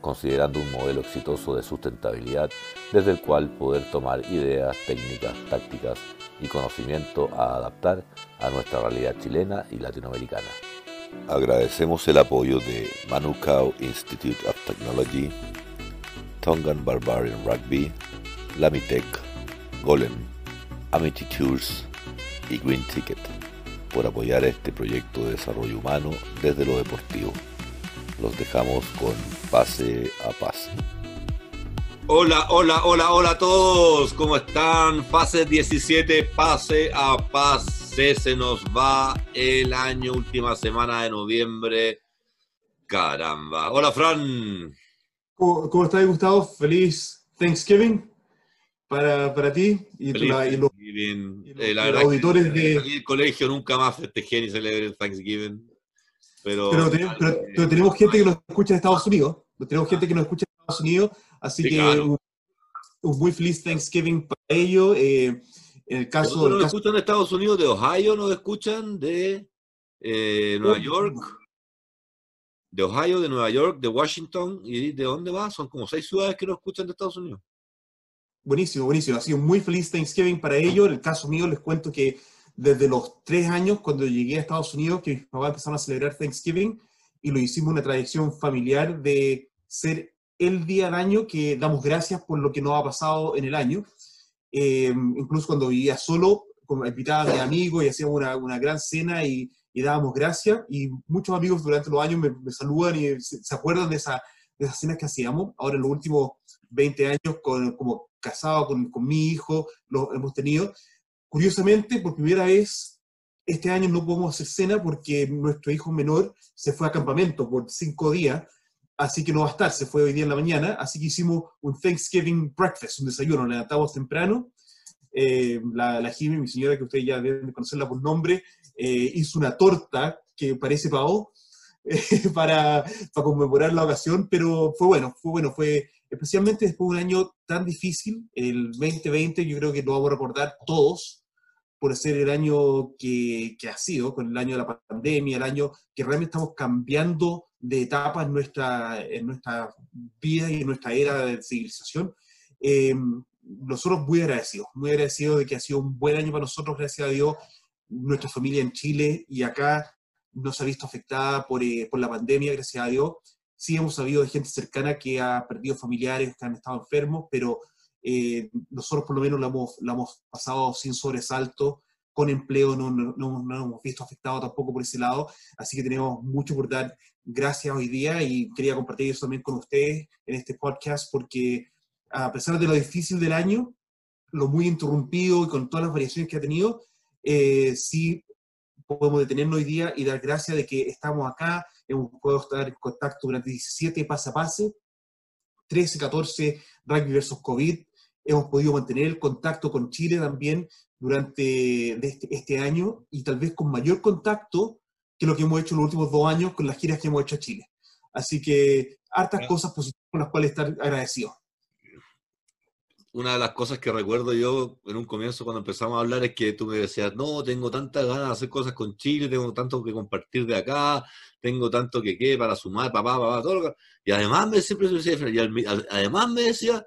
considerando un modelo exitoso de sustentabilidad desde el cual poder tomar ideas, técnicas, tácticas y conocimiento a adaptar a nuestra realidad chilena y latinoamericana. Agradecemos el apoyo de Manukau Institute of Technology, Tongan Barbarian Rugby, Lamitech, Golem, Amity Tours y Green Ticket por apoyar este proyecto de desarrollo humano desde lo deportivo. Los dejamos con pase a pase. Hola, hola, hola, hola a todos. ¿Cómo están? Fase 17, pase a pase. Se nos va el año, última semana de noviembre. Caramba. Hola, Fran. ¿Cómo, estás, Gustavo? Feliz Thanksgiving para, para ti y, Feliz la, y los, eh, la los auditores de... El colegio nunca más festejé ni celebré Thanksgiving. Pero, pero, tenemos gente que nos escucha en Estados Unidos. Tenemos gente que nos escucha en Estados Unidos, así que un, muy feliz Thanksgiving para ellos. Eh, en el caso. ¿Nos escuchan de Estados Unidos, de Ohio? ¿Nos escuchan de eh, Nueva York? De Ohio, de Nueva York, de Washington. ¿Y de dónde va? Son como seis ciudades que nos escuchan de Estados Unidos. Buenísimo, buenísimo. Ha sido muy feliz Thanksgiving para ellos. En el caso mío, les cuento que desde los tres años, cuando llegué a Estados Unidos, que mis papás empezaron a celebrar Thanksgiving y lo hicimos una tradición familiar de ser el día del año que damos gracias por lo que nos ha pasado en el año. Eh, incluso cuando vivía solo, invitaba mis amigos y hacíamos una, una gran cena y, y, dábamos gracias. Y muchos amigos durante los años me, saludan y se, acuerdan de, esa, de, esas cenas que hacíamos. Ahora en los últimos 20 años, con, como casado con, con mi hijo, lo hemos tenido. Curiosamente, por primera vez, este año no podemos hacer cena porque nuestro hijo menor se fue a campamento por cinco días, así que no va a estar, se fue hoy día en la mañana, así que hicimos un Thanksgiving breakfast, un desayuno, nos levantamos temprano, eh, la, la Jimmy, mi señora, que ustedes ya deben conocerla por nombre, eh, hizo una torta que parece pavo eh, para, para, conmemorar la ocasión, pero fue bueno, fue bueno, fue especialmente después de un año tan difícil, el 2020, yo creo que lo vamos a recordar todos, por ser el año que, que, ha sido, con el año de la pandemia, el año que realmente estamos cambiando de etapa en nuestra, en nuestra vida y en nuestra era de civilización. Eh, nosotros muy agradecidos, muy agradecidos de que ha sido un buen año para nosotros, gracias a Dios, nuestra familia en Chile y acá no se ha visto afectada por, eh, por la pandemia, gracias a Dios. Sí hemos sabido de gente cercana que ha perdido familiares, que han estado enfermos, pero eh, nosotros por lo menos lo hemos, hemos, pasado sin sobresalto, con empleo no, no, no, no, hemos visto afectado tampoco por ese lado, así que tenemos mucho por dar gracias hoy día y quería compartir eso también con ustedes en este podcast porque a pesar de lo difícil del año, lo muy interrumpido y con todas las variaciones que ha tenido, eh, sí podemos detenernos hoy día y dar gracias de que estamos acá, hemos podido estar en contacto durante 17 pase a pase, 13, 14 rugby versus COVID, hemos podido mantener el contacto con Chile también durante este, este, año y tal vez con mayor contacto que lo que hemos hecho en los últimos dos años con las giras que hemos hecho a Chile. Así que hartas cosas positivas con las cuales estar agradecidos. Una de las cosas que recuerdo yo en un comienzo cuando empezamos a hablar es que tú me decías, no, tengo tantas ganas de hacer cosas con Chile, tengo tanto que compartir de acá, tengo tanto que qué para sumar, papá, papá, todo lo que... Y además me siempre decía, y además me decía,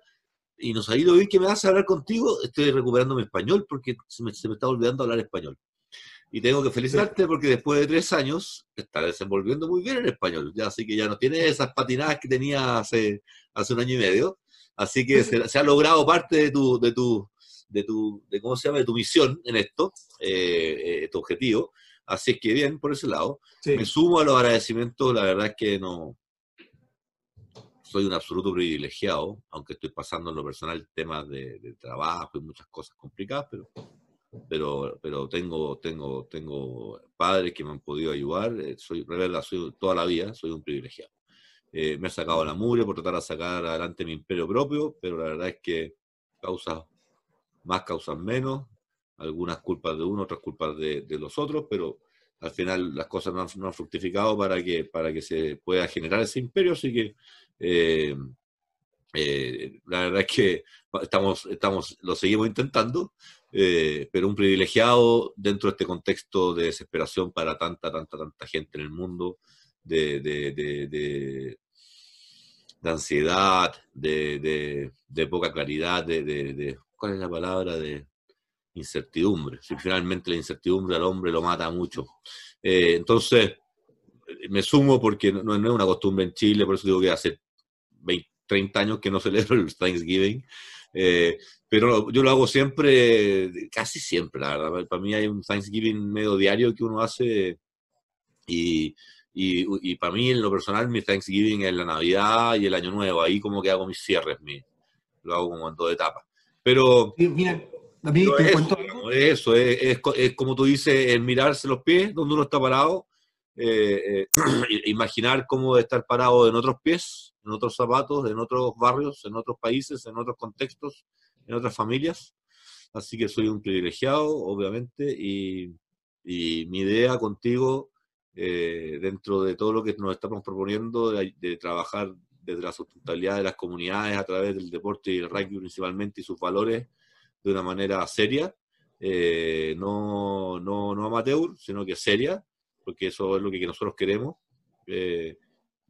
y nos ha ido bien que me vas a hablar contigo, estoy recuperando mi español porque se me, está olvidando hablar español. Y tengo que felicitarte porque después de tres años está desenvolviendo muy bien en español. Ya, así que ya no tiene esas patinadas que tenía hace, hace un año y medio. Así que se, ha logrado parte de tu, de tu, de tu, de cómo se llama, de tu misión en esto, eh, eh, tu objetivo. Así es que bien, por ese lado. Me sumo a los agradecimientos, la verdad es que no, soy un absoluto privilegiado, aunque estoy pasando en lo personal temas de, trabajo y muchas cosas complicadas, pero, pero, pero tengo, tengo, tengo padres que me han podido ayudar, eh, soy, soy toda la vida, soy un privilegiado. eh, me he sacado la mugre por tratar de sacar adelante mi imperio propio, pero la verdad es que causas más, causas menos, algunas culpas de uno, otras culpas de, los otros, pero al final las cosas no han, fructificado para que, para que se pueda generar ese imperio, así que eh, eh, la verdad es que estamos, estamos, lo seguimos intentando, pero un privilegiado dentro de este contexto de desesperación para tanta, tanta, tanta gente en el mundo, de, de ansiedad, de, de, poca claridad, de, ¿cuál es la palabra? De incertidumbre. Si finalmente la incertidumbre al hombre lo mata mucho. Eh, entonces, me sumo porque no, es una costumbre en Chile, por eso digo que hace 20, 30 años que no celebro el Thanksgiving. Eh, pero yo lo hago siempre, casi siempre, la verdad. Para mí hay un Thanksgiving medio diario que uno hace y, y, para mí, en lo personal, mi Thanksgiving es la Navidad y el Año Nuevo. Ahí como que hago mis cierres, mi, lo hago como en dos etapas. Pero... mira, a mí te eso, eso es, es, como tú dices, el mirarse los pies donde uno está parado, eh, eh, imaginar cómo estar parado en otros pies, en otros zapatos, en otros barrios, en otros países, en otros contextos, en otras familias. Así que soy un privilegiado, obviamente, y, y mi idea contigo eh, dentro de todo lo que nos estamos proponiendo de, trabajar desde la sustentabilidad de las comunidades a través del deporte y el rugby principalmente y sus valores de una manera seria, eh, no, no, no, amateur, sino que seria, porque eso es lo que, nosotros queremos. Eh,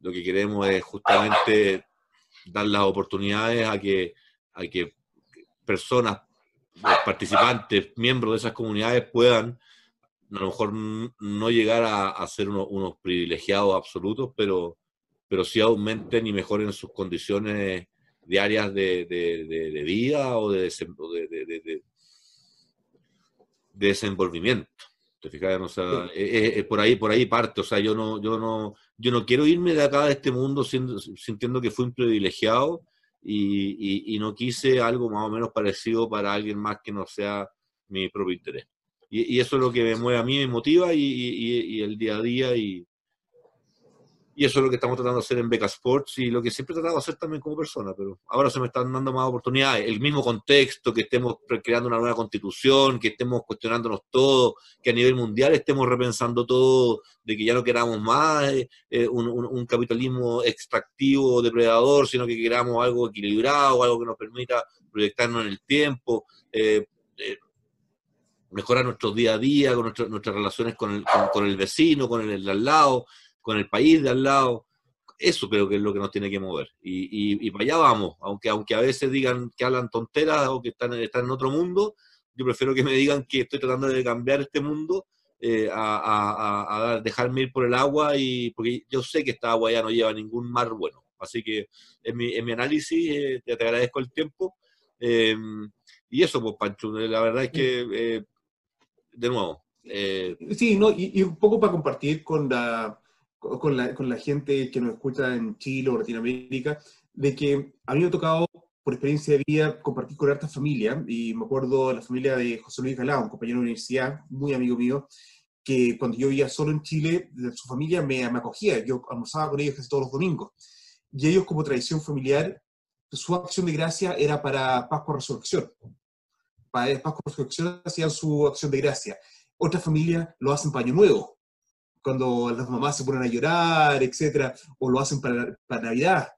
lo que queremos es justamente dar las oportunidades a que, a que personas, participantes, miembros de esas comunidades puedan a lo mejor no llegar a, ser unos privilegiados absolutos, pero, pero sí aumenten y mejoren sus condiciones diarias de, de, vida o de, de, desenvolvimiento. ¿Te fijas? O sea, por ahí, por ahí parte. O sea, yo no, yo no, yo no quiero irme de acá de este mundo sintiendo que fui un privilegiado y, y, no quise algo más o menos parecido para alguien más que no sea mi propio interés. Y, eso es lo que me mueve a mí, me motiva y, el día a día. Y, y eso es lo que estamos tratando de hacer en Beca Sports y lo que siempre he tratado de hacer también como persona, pero ahora se me están dando más oportunidades. El mismo contexto, que estemos creando una nueva constitución, que estemos cuestionándonos todo, que a nivel mundial estemos repensando todo, de que ya no queramos más eh, eh, un, capitalismo extractivo, depredador, sino que queramos algo equilibrado, algo que nos permita proyectarnos en el tiempo. Eh, mejorar nuestro día a día, con nuestras relaciones con el, con, el, vecino, con el de al lado, con el país de al lado. Eso creo que es lo que nos tiene que mover. Y, y, para allá vamos, aunque, aunque a veces digan que hablan tonteras o que están, están en otro mundo, yo prefiero que me digan que estoy tratando de cambiar este mundo eh, a, a, dejarme ir por el agua, y porque yo sé que esta agua ya no lleva ningún mar bueno. Así que en mi, en mi análisis, eh, te, agradezco el tiempo. Eh, y eso, pues, Pancho, la verdad es que de nuevo. Eh, sí, no, y, un poco para compartir con la, con la, gente que nos escucha en Chile o Latinoamérica, de que a mí me ha tocado, por experiencia de vida, compartir con harta familia, y me acuerdo de la familia de José Luis Galá, un compañero de universidad, muy amigo mío, que cuando yo vivía solo en Chile, su familia me, acogía, yo almorzaba con ellos todos los domingos, y ellos como tradición familiar, su acción de gracia era para Pascua Resurrección. Para Pascua Resurrección hacían su acción de gracia. Otras familias lo hacen para Año Nuevo, cuando las mamás se ponen a llorar, etcétera, o lo hacen para, para Navidad.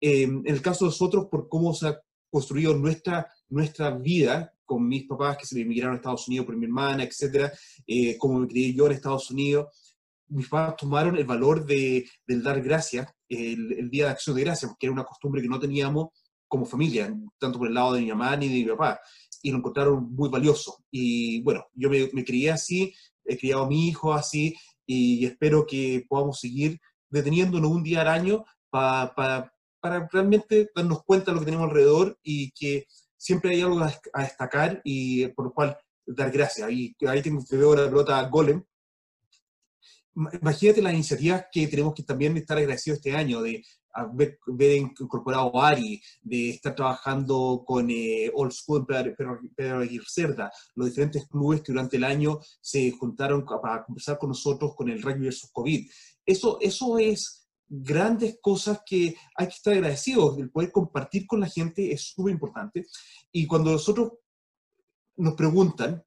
en el caso de nosotros, por cómo se ha construido nuestra, nuestra vida con mis papás que se emigraron a Estados Unidos por mi hermana, etcétera, eh, como me crié yo en Estados Unidos, mis papás tomaron el valor de, del dar gracias el, el, Día de Acción de Gracias, porque era una costumbre que no teníamos como familia, tanto por el lado de mi mamá ni de mi papá y lo encontraron muy valioso. Y bueno, yo me, me crié así, he criado a mi hijo así y espero que podamos seguir deteniéndonos un día al año para, para, para realmente darnos cuenta de lo que tenemos alrededor y que siempre hay algo a, destacar y por lo cual dar gracias. Y ahí tengo, que veo la pelota Golem. Imagínate las iniciativas que tenemos que también estar agradecidos este año, de ver, incorporado Ari, de estar trabajando con eh, Old School, Pedro, Pedro Cerda, los diferentes clubes que durante el año se juntaron para conversar con nosotros con el rugby versus COVID. Eso, eso es grandes cosas que hay que estar agradecidos. El poder compartir con la gente es súper importante. Y cuando nosotros nos preguntan,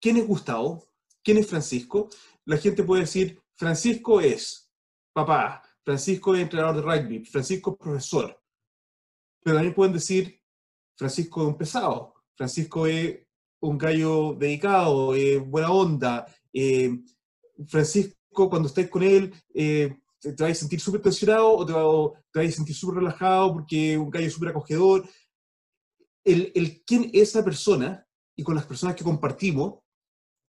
¿quién es Gustavo? ¿Quién es Francisco? La gente puede decir, Francisco es papá, Francisco es entrenador de rugby, Francisco es profesor. Pero también pueden decir, Francisco es un pesado, Francisco es un gallo dedicado, buena onda. Eh, Francisco, cuando estés con él, eh, te, vas a sentir súper tensionado o te, vas a sentir súper relajado porque un gallo súper acogedor. El, el quién es esa persona y con las personas que compartimos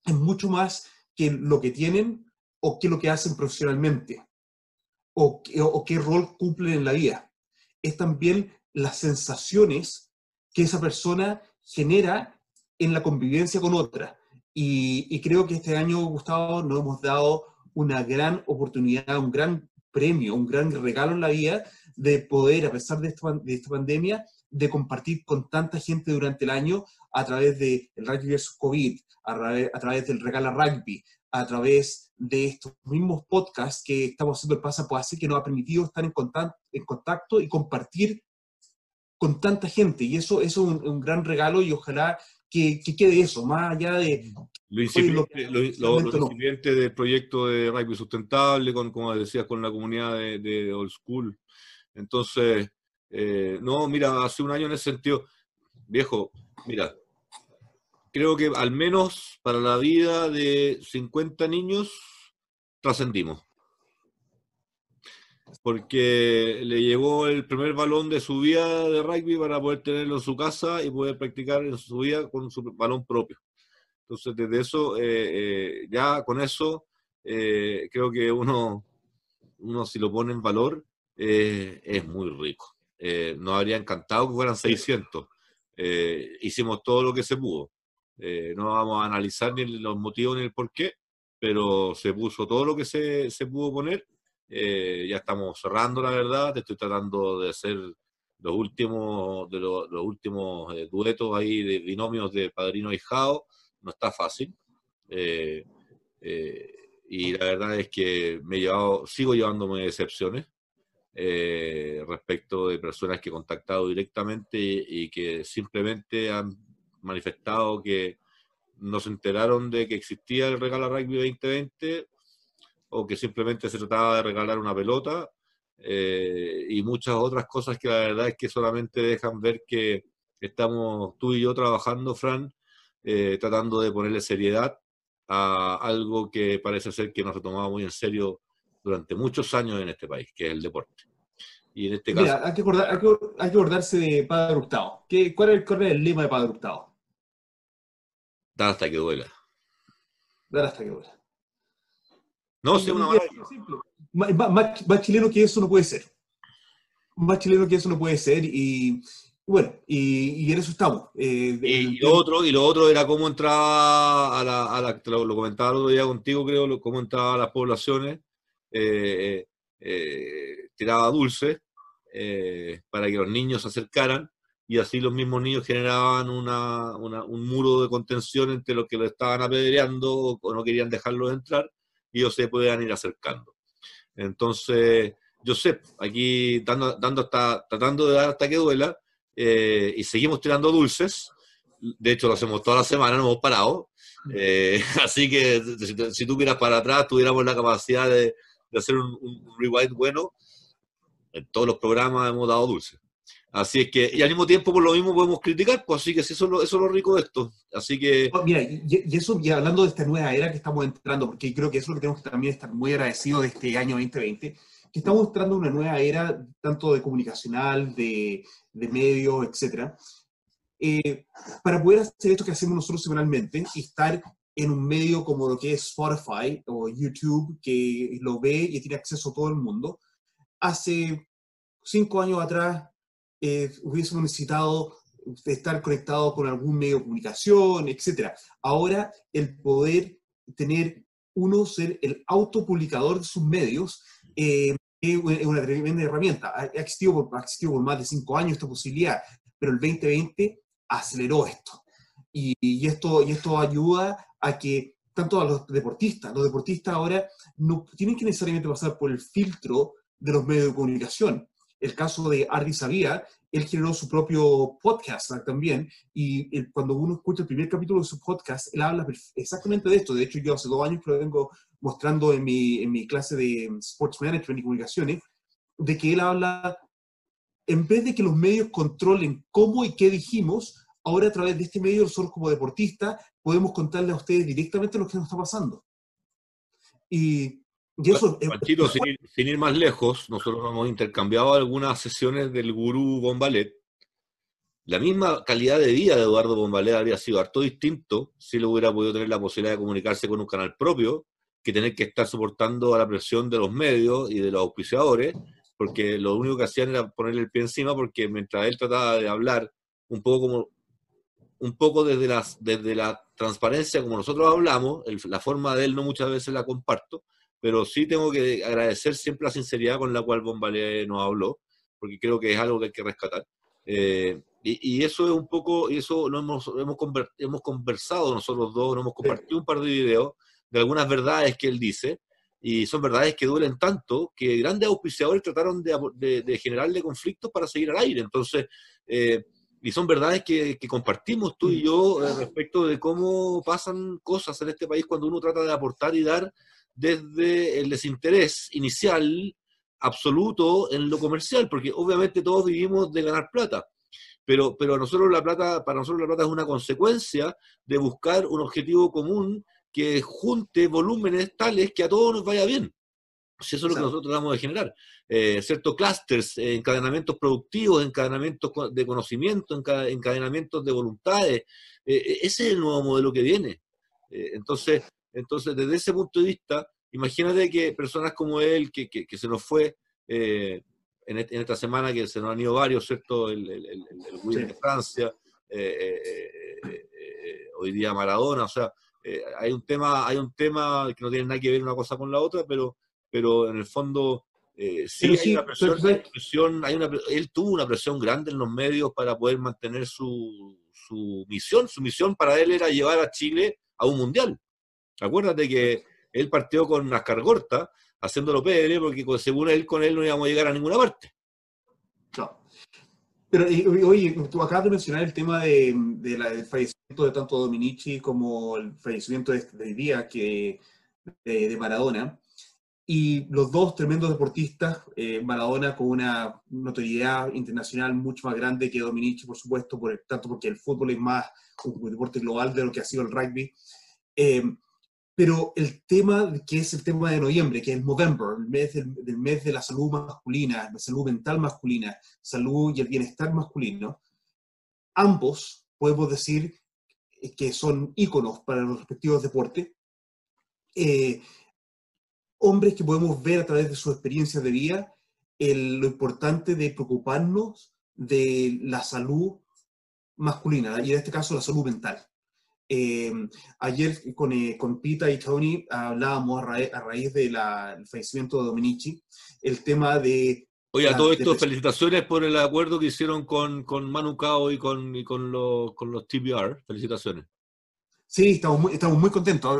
es mucho más que lo que tienen o qué lo que hacen profesionalmente o, qué rol cumplen en la vida. Es también las sensaciones que esa persona genera en la convivencia con otra. Y, creo que este año, Gustavo, nos hemos dado una gran oportunidad, un gran premio, un gran regalo en la vida de poder, a pesar de esta, de esta pandemia, de compartir con tanta gente durante el año a través del de Rugby. COVID, a, través del Regala Rugby, a través de estos mismos podcasts que estamos haciendo el Pasa Pase, que nos ha permitido estar en contacto, en contacto y compartir con tanta gente. Y eso, eso es un, un, gran regalo y ojalá que, quede eso, más allá de... Lo incipiente, del proyecto de rugby sustentable, con, como decías, con la comunidad de, Old School. Entonces, eh, no, mira, hace un año en ese sentido, viejo, mira, creo que al menos para la vida de 50 niños trascendimos porque le llegó el primer balón de su vida de rugby para poder tenerlo en su casa y poder practicar en su vida con su balón propio. Entonces, desde eso, eh, eh, ya con eso, eh, creo que uno, uno, si lo pone en valor, es muy rico. nos habría encantado que fueran 600. hicimos todo lo que se pudo. No vamos a analizar ni los motivos ni el por qué, pero se puso todo lo que se, se pudo poner eh, ya estamos cerrando, la verdad. Estoy tratando de hacer los últimos, de los, últimos eh, duetos ahí de binomios de padrino y jao. No está fácil. Eh, y la verdad es que me he llevado, sigo llevándome decepciones respecto de personas que he contactado directamente y, que simplemente han manifestado que no se enteraron de que existía el Regalo Rugby 2020 o que simplemente se trataba de regalar una pelota eh, y muchas otras cosas que la verdad es que solamente dejan ver que estamos tú y yo trabajando, Fran, eh, tratando de ponerle seriedad a algo que parece ser que no se tomaba muy en serio durante muchos años en este país, que es el deporte. Y en este caso... hay que, acordarse de Padre Hurtado. ¿Qué, cuál, es, ¿Cuál es el lema de Padre Hurtado? Dar hasta que duela. Dar hasta que duela. No, sí, una Más, chileno que eso no puede ser. Más chileno que eso no puede ser. Y bueno, y, en eso estamos. Eh, y, lo otro, y lo otro era cómo entraba a la, lo, comentaba el otro día contigo, creo, cómo entraba a las poblaciones, eh, eh, tiraba dulce para que los niños se acercaran y así los mismos niños generaban un muro de contención entre los que lo estaban apedreando o no querían dejarlos entrar y ellos se puedan ir acercando. Entonces, yo sé, aquí dando, dando hasta, tratando de dar hasta que duela, eh, y seguimos tirando dulces, de hecho lo hacemos toda la semana, no hemos parado, eh, así que si, tú miras para atrás, tuviéramos la capacidad de, de hacer un, un, rewind bueno, en todos los programas hemos dado dulces. Así es que, y al mismo tiempo por lo mismo podemos criticar, pues así que eso es lo, eso es lo rico de esto. Así que... Oh, mira, y, eso, ya hablando de esta nueva era que estamos entrando, porque creo que eso es lo que tenemos que también estar muy agradecidos de este año 2020, que estamos entrando en una nueva era, tanto de comunicacional, de, de medios, etc. Eh, para poder hacer esto que hacemos nosotros semanalmente y estar en un medio como lo que es Spotify o YouTube, que lo ve y tiene acceso a todo el mundo, hace cinco años atrás eh, hubiésemos necesitado estar conectado con algún medio de comunicación, etc. Ahora, el poder tener uno ser el autopublicador de sus medios eh, es una tremenda herramienta. Ha existido, por, ha existido por más de cinco años esta posibilidad, pero el 2020 aceleró esto. Y, y, esto, y esto ayuda a que tanto a los deportistas. Los deportistas ahora no tienen que necesariamente pasar por el filtro de los medios de comunicación. El caso de Ardi Sabía, él generó su propio podcast también, y cuando uno escucha el primer capítulo de su podcast, él habla exactamente de esto. De hecho, yo hace dos años lo vengo mostrando en mi, en mi clase de Sports Management y Comunicaciones, de que él habla, en vez de que los medios controlen cómo y qué dijimos, ahora a través de este medio, nosotros como deportistas, podemos contarle a ustedes directamente lo que nos está pasando. Y, eso... sin, ir, más lejos, nosotros hemos intercambiado algunas sesiones del gurú Bombalet. La misma calidad de vida de Eduardo Bombalet habría sido harto distinto si él hubiera podido tener la posibilidad de comunicarse con un canal propio que tener que estar soportando a la presión de los medios y de los auspiciadores, porque lo único que hacían era ponerle el pie encima, porque mientras él trataba de hablar un poco como un poco desde, las, desde la transparencia, como nosotros hablamos, la forma de él no muchas veces la comparto, pero sí tengo que agradecer siempre la sinceridad con la cual Bombalé nos habló, porque creo que es algo que hay que rescatar. Eh, y, eso es un poco, y eso lo hemos, hemos, hemos conversado nosotros dos, nos hemos compartido un par de videos de algunas verdades que él dice, y son verdades que duelen tanto que grandes auspiciadores trataron de, de, generarle conflictos para seguir al aire. Entonces, eh, y son verdades que, compartimos tú y yo eh, respecto de cómo pasan cosas en este país cuando uno trata de aportar y dar desde el desinterés inicial absoluto en lo comercial, porque obviamente todos vivimos de ganar plata, pero, pero nosotros la plata, para nosotros la plata es una consecuencia de buscar un objetivo común que junte volúmenes tales que a todos nos vaya bien. Si eso es lo que nosotros tratamos de generar. Eh, ciertos clusters, eh, encadenamientos productivos, encadenamientos de conocimiento, encadenamientos de voluntades. Eh, ese es el nuevo modelo que viene. entonces, entonces, desde ese punto de vista, imagínate que personas como él, que, que, se nos fue en, esta semana, que se nos han ido varios, ¿cierto? El, el, el, de Francia, hoy día Maradona, o sea, hay un tema, hay un tema que no tiene nada que ver una cosa con la otra, pero pero en el fondo eh, sí, hay una presión, hay una, él tuvo una presión grande en los medios para poder mantener su, su misión. Su misión para él era llevar a Chile a un mundial. Acuérdate que él partió con Ascargorta haciéndolo PR porque según él con él no íbamos a llegar a ninguna parte. No. Pero oye, tú acabas de mencionar el tema de, de la, del fallecimiento de tanto Dominici como el fallecimiento de, este día que, de Maradona. Y los dos tremendos deportistas, eh, Maradona con una notoriedad internacional mucho más grande que Dominici, por supuesto, por tanto porque el fútbol es más un, deporte global de lo que ha sido el rugby. Eh, pero el tema que es el tema de noviembre, que es el November, el mes del, mes de la salud masculina, la salud mental masculina, salud y el bienestar masculino, ambos podemos decir que son íconos para los respectivos deportes. Eh, hombres que podemos ver a través de su experiencia de vida lo importante de preocuparnos de la salud masculina y en este caso la salud mental. Eh, ayer con, eh, con, Pita y Tony hablábamos a, raíz del fallecimiento de Dominici, el tema de... Oye, a todo esto, felicitaciones por el acuerdo que hicieron con, con Manu Cao y con, y con, los, con los TBR. Felicitaciones. Sí, estamos muy, estamos muy contentos.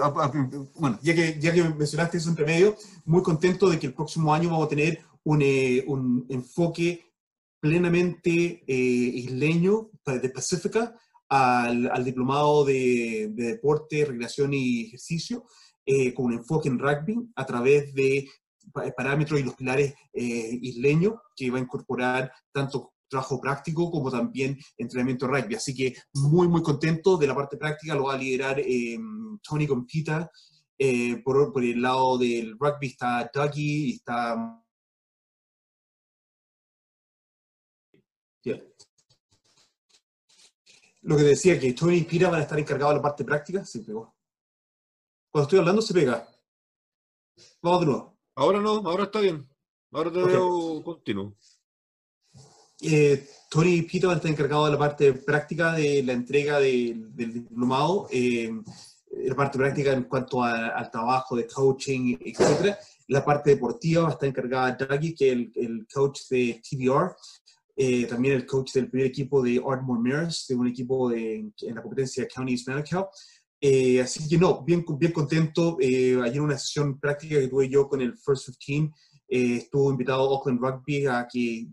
Bueno, ya que, ya que mencionaste eso entre medio, muy contentos de que el próximo año vamos a tener un, eh, un enfoque plenamente eh, isleño de Pacífica al, al diplomado de, de, deporte, recreación y ejercicio, eh, con un enfoque en rugby a través de parámetros y los pilares isleños que va a incorporar tanto trabajo práctico como también entrenamiento rugby. Así que muy, muy contento de la parte práctica, lo va a liderar eh, Tony Compita. Eh, por, por, el lado del rugby está Dougie está... Lo que decía que Tony y Pira van a estar encargados de la parte práctica, se pegó. Cuando estoy hablando se pega. Vamos de nuevo. Ahora no, ahora está bien. Ahora te veo continuo eh, Tony Pito está encargado de la parte práctica de la entrega del diplomado, eh, la parte práctica en cuanto al trabajo de coaching, etc. La parte deportiva está encargada de Dougie, que es el, coach de TBR, eh, también el coach del primer equipo de Ardmore Mares, de un equipo de, en la competencia County Manukau. Eh, así que no, bien, bien contento. Eh, ayer una sesión práctica que tuve yo con el First 15, eh, estuvo invitado Oakland Rugby a que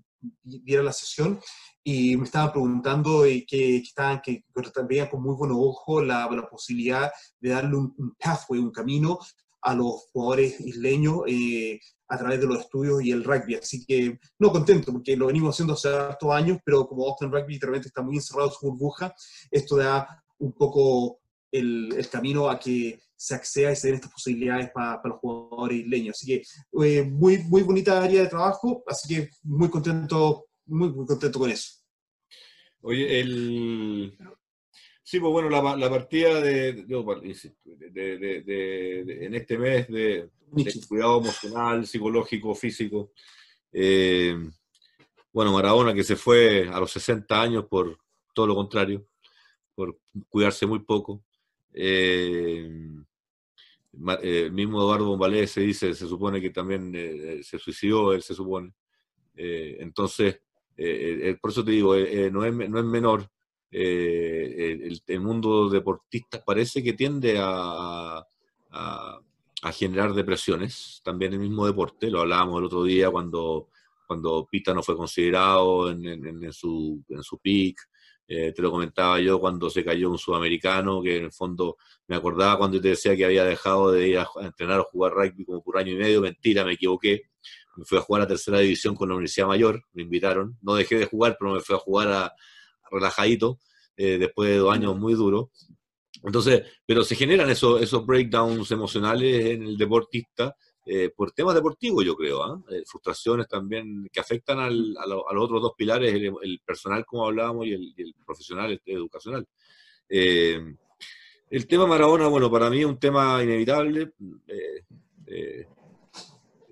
diera la sesión y me estaban preguntando que, que, estaban, que, veían con muy buen ojo la, la posibilidad de darle un, pathway, un camino a los jugadores isleños eh, a través de los estudios y el rugby. Así que no contento, porque lo venimos haciendo hace hartos años, pero como Austin Rugby realmente está muy encerrado en su burbuja, esto da un poco el, el camino a que se acceda y se den estas posibilidades para, para los jugadores isleños. Así que eh, muy, muy bonita área de trabajo, así que muy contento, muy, muy contento con eso. Oye, el... Sí, pues bueno, la, la partida de, de, de, en este mes de, cuidado emocional, psicológico, físico. Eh, bueno, Maradona que se fue a los 60 años por todo lo contrario, por cuidarse muy poco. Eh, eh, el mismo Eduardo Bombalé se dice, se supone que también se suicidó, él se supone. entonces, por eso te digo, no, es, no es menor eh, el, mundo deportista parece que tiende a, generar depresiones, también el mismo deporte, lo hablábamos el otro día cuando, cuando Pita no fue considerado en, su, en su peak, eh, te lo comentaba yo cuando se cayó un sudamericano, que en el fondo me acordaba cuando te decía que había dejado de ir a, entrenar o jugar rugby como por año y medio, mentira, me equivoqué, me fui a jugar a tercera división con la Universidad Mayor, me invitaron, no dejé de jugar, pero me fui a jugar a, relajadito, eh, después de dos años muy duros. Entonces, pero se generan esos, esos breakdowns emocionales en el deportista eh, por temas deportivos, yo creo, ¿ah? eh, frustraciones también que afectan al, a, los otros dos pilares, el, personal, como hablábamos, y el, profesional, el, educacional. el tema Maradona, bueno, para mí es un tema inevitable.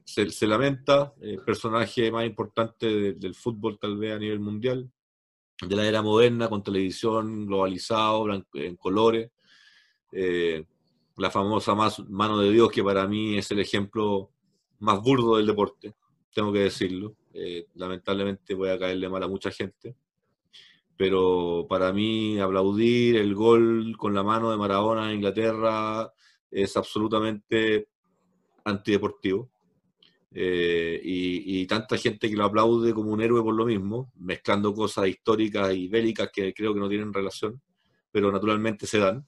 Se, se, lamenta, el personaje más importante del fútbol tal vez a nivel mundial, de la era moderna, con televisión globalizado, en colores. Eh, la famosa mano de Dios, que para mí es el ejemplo más burdo del deporte, tengo que decirlo. Eh, lamentablemente voy a caerle mal a mucha gente. Pero para mí aplaudir el gol con la mano de Maradona en Inglaterra es absolutamente antideportivo. Eh, y, tanta gente que lo aplaude como un héroe por lo mismo, mezclando cosas históricas y bélicas que creo que no tienen relación, pero naturalmente se dan,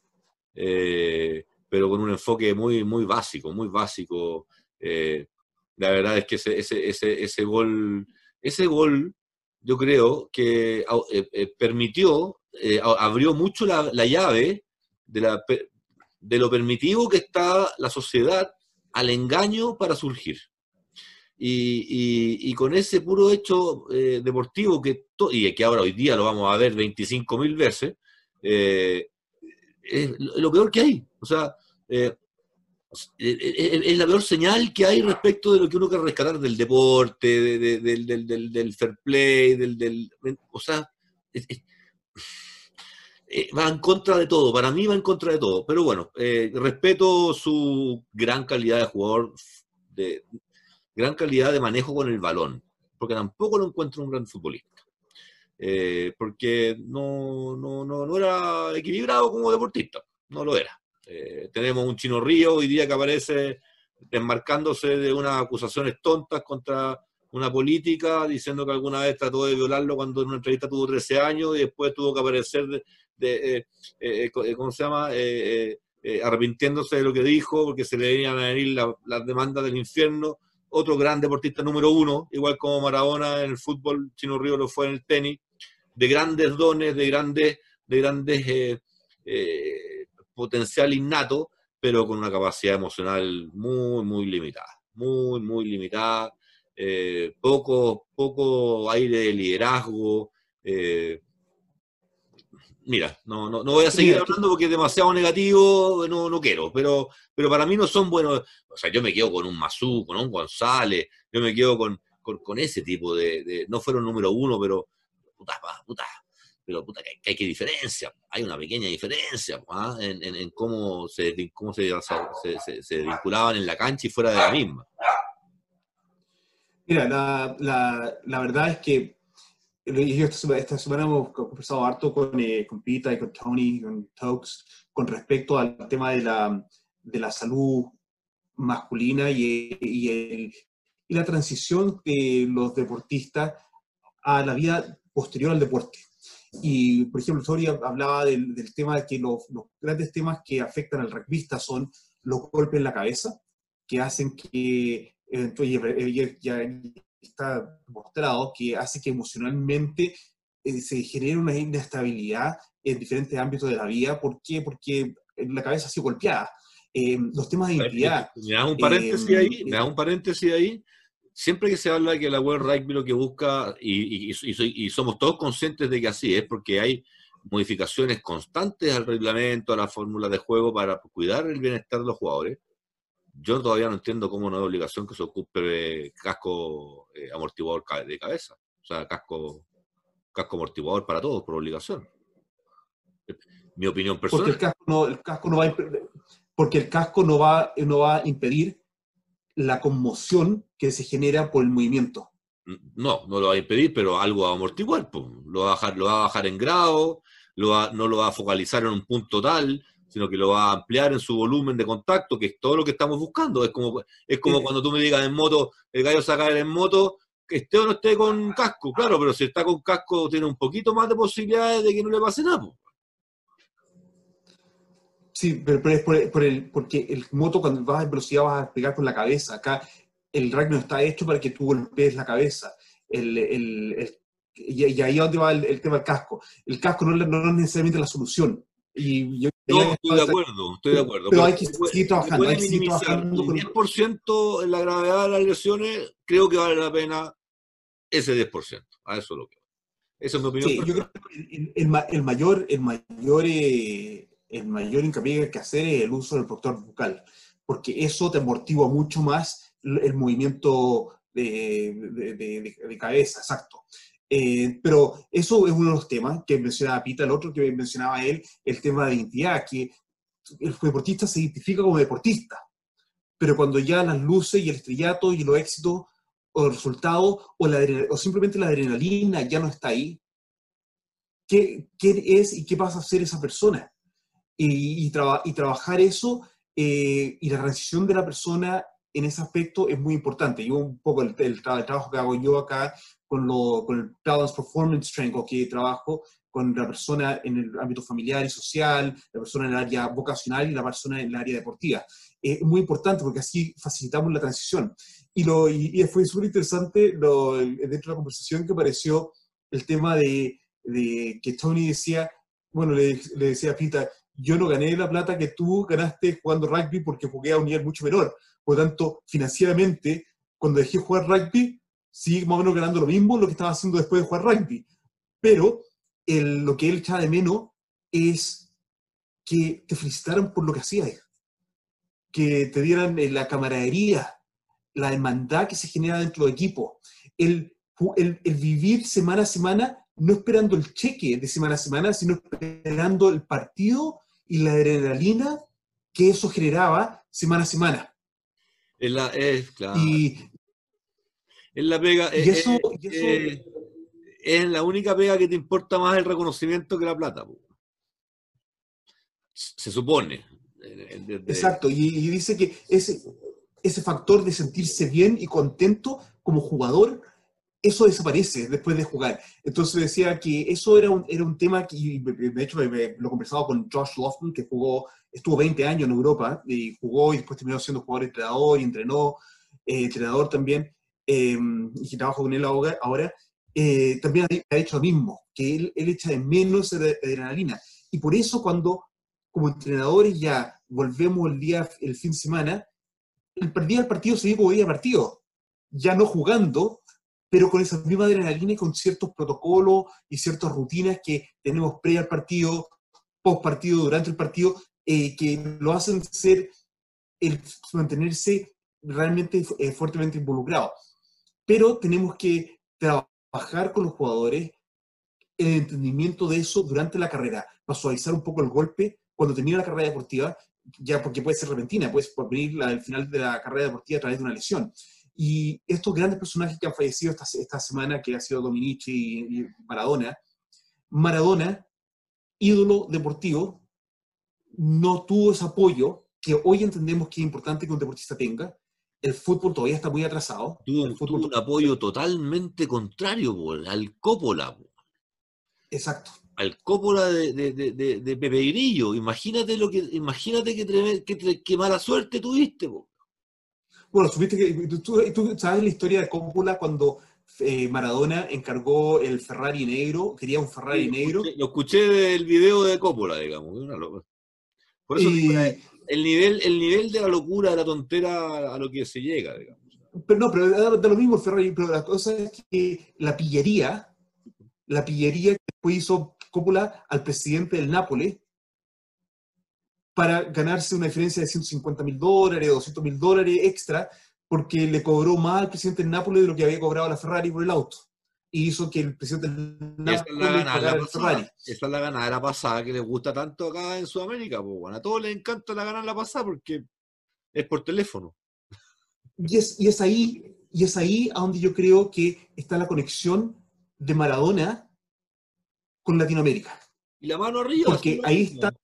eh, pero con un enfoque muy, muy básico, muy básico. Eh, la verdad es que ese, ese, ese, ese, gol, ese gol, yo creo que permitió, abrió mucho la, la llave de, la, de lo permitivo que está la sociedad al engaño para surgir. Y, con ese puro hecho eh, deportivo que, y que ahora hoy día lo vamos a ver 25.000 veces, eh, es lo peor que hay. O sea, eh, es la peor señal que hay respecto de lo que uno quiere rescatar del deporte, del, fair play, del, o sea, va en contra de todo, para mí va en contra de todo, pero bueno, respeto su gran calidad de jugador, de, gran calidad de manejo con el balón, porque tampoco lo encuentro un gran futbolista. Eh, porque no, no, no, era equilibrado como deportista, no lo era. Eh, tenemos un Chino Río hoy día que aparece desmarcándose de unas acusaciones tontas contra una política, diciendo que alguna vez trató de violarlo cuando en una entrevista tuvo 13 años y después tuvo que aparecer de, eh, ¿cómo se llama? arrepintiéndose de lo que dijo porque se le venían a venir las demandas del infierno otro gran deportista número uno, igual como Maradona en el fútbol, Chino Río lo fue en el tenis, de grandes dones, de grandes, de grandes eh, eh, potencial innato, pero con una capacidad emocional muy, muy limitada, muy, muy limitada, eh, poco, poco aire de liderazgo, mira, no, no, no voy a seguir hablando porque es demasiado negativo, no, no quiero, pero, pero para mí no son buenos. O sea, yo me quedo con un Mazú, con un González, yo me quedo con, con, ese tipo de, No fueron número uno, pero. Puta, puta. Pero puta, que hay, que diferencia. Hay una pequeña diferencia ¿ah? en, en, cómo, se, cómo se, se, se, vinculaban en la cancha y fuera de la misma. Mira, la, la, la verdad es que esta, semana hemos conversado harto con, eh, con Pita y con Tony, con Tokes, con respecto al tema de la, de la salud masculina y, y, el, y la transición de los deportistas a la vida posterior al deporte. Y, por ejemplo, Tori hablaba del, del tema de que los, los, grandes temas que afectan al rugbyista son los golpes en la cabeza, que hacen que, eh, ya, está demostrado, que hace que emocionalmente eh, se genere una inestabilidad en diferentes ámbitos de la vida. ¿Por qué? Porque la cabeza ha sido golpeada. Eh, los temas de identidad. Me da un paréntesis eh, ahí, me da un paréntesis ahí. Siempre que se habla de que la World Rugby lo que busca, y, y, y, y, somos todos conscientes de que así es, porque hay modificaciones constantes al reglamento, a la fórmula de juego para cuidar el bienestar de los jugadores. Yo todavía no entiendo cómo no hay obligación que se ocupe casco eh, amortiguador de cabeza. O sea, casco, casco amortiguador para todos, por obligación. Mi opinión personal. Porque el casco no, el casco no va a porque el casco no va, no va a impedir la conmoción que se genera por el movimiento. No, no lo va a impedir, pero algo va a amortiguar. Lo, va a bajar, lo va a bajar en grado, lo no lo va a focalizar en un punto tal, sino que lo va a ampliar en su volumen de contacto, que es todo lo que estamos buscando. Es como, es como cuando tú me digas en moto, el gallo saca en moto, que esté o no esté con casco, claro, pero si está con casco tiene un poquito más de posibilidades de que no le pase nada. Sí, pero, es por, el, porque el moto cuando vas a velocidad vas a pegar con la cabeza. Acá el rack no está hecho para que tú golpees la cabeza. El, el, y, ahí es donde va el, tema del casco. El casco no, no, es necesariamente la solución. Y yo, no, estoy de acuerdo, estoy de acuerdo. Pero, hay que seguir trabajando. Hay que seguir trabajando el 10% en la gravedad de las lesiones, creo que vale la pena ese 10%. A eso lo que. Esa es mi opinión. Sí, yo creo que el, el, mayor, el mayor eh, el mayor hincapié que hay que hacer es el uso del protector bucal, porque eso te amortigua mucho más el movimiento de, de, cabeza, exacto. Eh, pero eso es uno de los temas que mencionaba Pita, el otro que mencionaba él, el tema de identidad, que el deportista se identifica como deportista, pero cuando ya las luces y el estrellato y los éxitos o los resultados o, la, o simplemente la adrenalina ya no está ahí, ¿qué, ¿qué es y qué pasa a ser esa persona? y, y, trabajar eso eh, y la transición de la persona en ese aspecto es muy importante. Yo un poco el, el, trabajo que hago yo acá con, lo, con el Balance Performance Training, que trabajo con la persona en el ámbito familiar y social, la persona en el área vocacional y la persona en el área deportiva. Es muy importante porque así facilitamos la transición. Y, lo, y, fue súper interesante dentro de la conversación que apareció el tema de, de que Tony decía, bueno, le, le decía a Pita, yo no gané la plata que tú ganaste jugando rugby porque jugué a un nivel mucho menor. Por lo tanto, financieramente, cuando dejé jugar rugby, sí, más o menos ganando lo mismo lo que estaba haciendo después de jugar rugby. Pero el, lo que él echaba de menos es que te felicitaran por lo que hacías, que te dieran eh, la camaradería, la hermandad que se genera dentro del equipo, el, el, el vivir semana a semana no esperando el cheque de semana a semana, sino esperando el partido y la adrenalina que eso generaba semana a semana. La, es, claro. Y, es la pega. Y es, eso, y eso es, la única pega que te importa más el reconocimiento que la plata. Se supone. Exacto, y, y, dice que ese, ese factor de sentirse bien y contento como jugador eso desaparece después de jugar. Entonces decía que eso era un, era un tema que, de hecho, lo conversaba con Josh Lofton, que jugó, estuvo 20 años en Europa y jugó y después terminó siendo jugador entrenador y entrenó, eh, entrenador también, eh, y trabajo con él ahora, eh, también ha dicho lo mismo, que él, él echa de menos adrenalina. Y por eso cuando como entrenadores ya volvemos el día, el fin de semana, el día del partido se vive como día partido, ya no jugando, pero con esa misma adrenalina y con ciertos protocolos y ciertas rutinas que tenemos pre al partido, post partido, durante el partido, eh, que lo hacen ser, el mantenerse realmente eh, fuertemente involucrado. Pero tenemos que trabajar con los jugadores el entendimiento de eso durante la carrera, para suavizar un poco el golpe cuando termina la carrera deportiva, ya porque puede ser repentina, puede venir al final de la carrera deportiva a través de una lesión Y estos grandes personajes que han fallecido esta, esta semana, que ha sido Dominici y Maradona, Maradona, ídolo deportivo, no tuvo ese apoyo que hoy entendemos que es importante que un deportista tenga. El fútbol todavía está muy atrasado. Tuvo, El un- fútbol- tuvo un apoyo totalmente contrario po, al Coppola. po. Exacto. al Coppola de, de, de, de- Pepe Grillo. Imagínate lo que, imagínate qué tre- qué mala suerte tuviste. po. Bueno, supiste que tú, sabes la historia de Coppola cuando eh, Maradona encargó el Ferrari negro, quería un Ferrari Sí, negro. Lo escuché, lo escuché del video de Coppola, digamos. una loca. Por eso digo, y- el nivel, el nivel de la locura, de la tontera a lo que se llega, digamos. pero no, pero da, lo mismo Ferrari, pero la cosa es que la pillería, la pillería que después hizo Coppola al presidente del Nápoles para ganarse una diferencia de 150 mil dólares, 200 mil dólares extra, porque le cobró más al presidente del Nápoles de lo que había cobrado la Ferrari por el auto. Y hizo que el presidente esa es la pagara el pasada. Esa es la ganadera pasada que les gusta tanto acá en Sudamérica. Pues, bueno, a todos les encanta la ganada pasada porque es por teléfono. Y es, y es ahí, y es ahí a donde yo creo que está la conexión de Maradona con Latinoamérica. Y la mano arriba. Porque ahí mismo. está-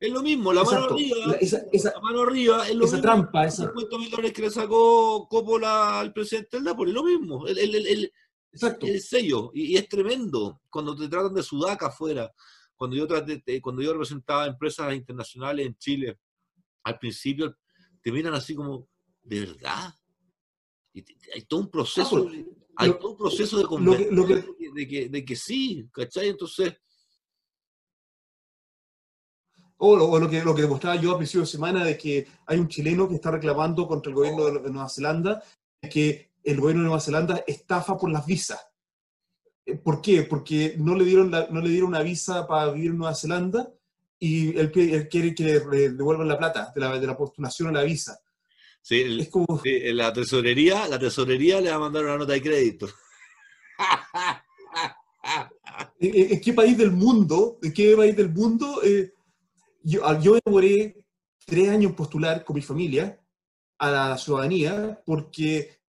Es lo mismo, la mano Exacto. arriba. La- esa, esa- La mano arriba es lo esa mismo. trampa, esa, 50 mil dólares que le sacó Coppola al presidente del Napoli, lo mismo. El, el- el- exacto. el sello. Y, y es tremendo cuando te tratan de sudaca afuera. Cuando yo, traté- cuando yo representaba empresas internacionales en Chile, al principio te miran así como, ¿de verdad? Y te- hay todo un proceso, hay lo- todo un proceso de lo que- lo que- convencer de, que, de que sí, ¿cachai? Entonces, O lo, o que, lo que demostraba yo a principio de semana de que hay un chileno que está reclamando contra el gobierno de Nueva Zelanda que el gobierno de Nueva Zelanda estafa por las visas. Eh, ¿Por qué? Porque no le dieron, la- no le dieron una visa para vivir en Nueva Zelanda y él, él quiere que le devuelvan la plata de la, de la postulación a la visa. sí, el- Es como, sí, la tesorería, la tesorería le va a mandar una nota de crédito. ¿en, qué país del mundo, en qué país del mundo? eh, yo, ah, yo demoré tres años postular con mi familia a la ciudadanía porque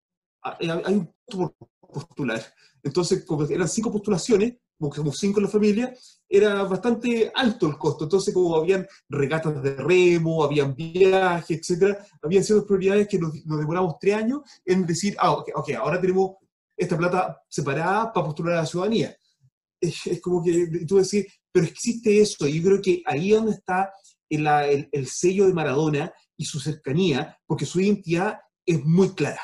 hay un costo por postular. Entonces, como eran cinco postulaciones, como cinco en la familia, era bastante alto el costo. Entonces, como habían regatas de remo, habían viajes, etcétera, habían sido prioridades que nos, nos demoramos tres años en decir, ah, ok, ahora tenemos esta plata separada para postular a la ciudadanía. Es, es como que tú decís, pero existe eso, y yo creo que ahí es donde está el, el- el sello de Maradona y su cercanía, porque su identidad es muy clara.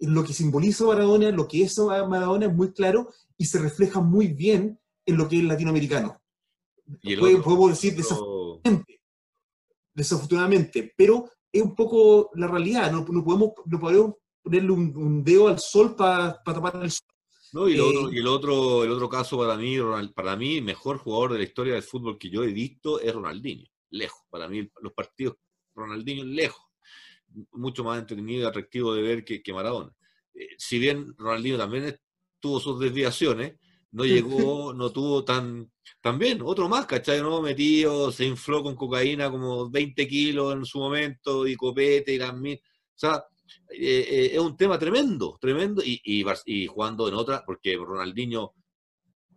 Lo que simboliza Maradona, lo que es Maradona es muy claro y se refleja muy bien en lo que es latinoamericano. Y el Puede- otro- podemos decir desafortunadamente, desafortunadamente, pero es un poco la realidad, no, no podemos, no podemos ponerle un, un dedo al sol para tapar el sol. No, y, el Eh, otro, y el otro, el otro caso para mí, para mí, el mejor jugador de la historia del fútbol que yo he visto es Ronaldinho. Lejos. Para mí, los partidos Ronaldinho lejos. Mucho más entretenido y atractivo de ver que, que Maradona. Eh, si bien Ronaldinho también tuvo sus desviaciones, no llegó, no tuvo tan. También, otro más, ¿cachai? ¿no? Metido, se infló con cocaína como 20 kilos en su momento, y copete, y las mil. O sea, eh, eh, es un tema tremendo, tremendo, y, y, y jugando en otra, porque Ronaldinho,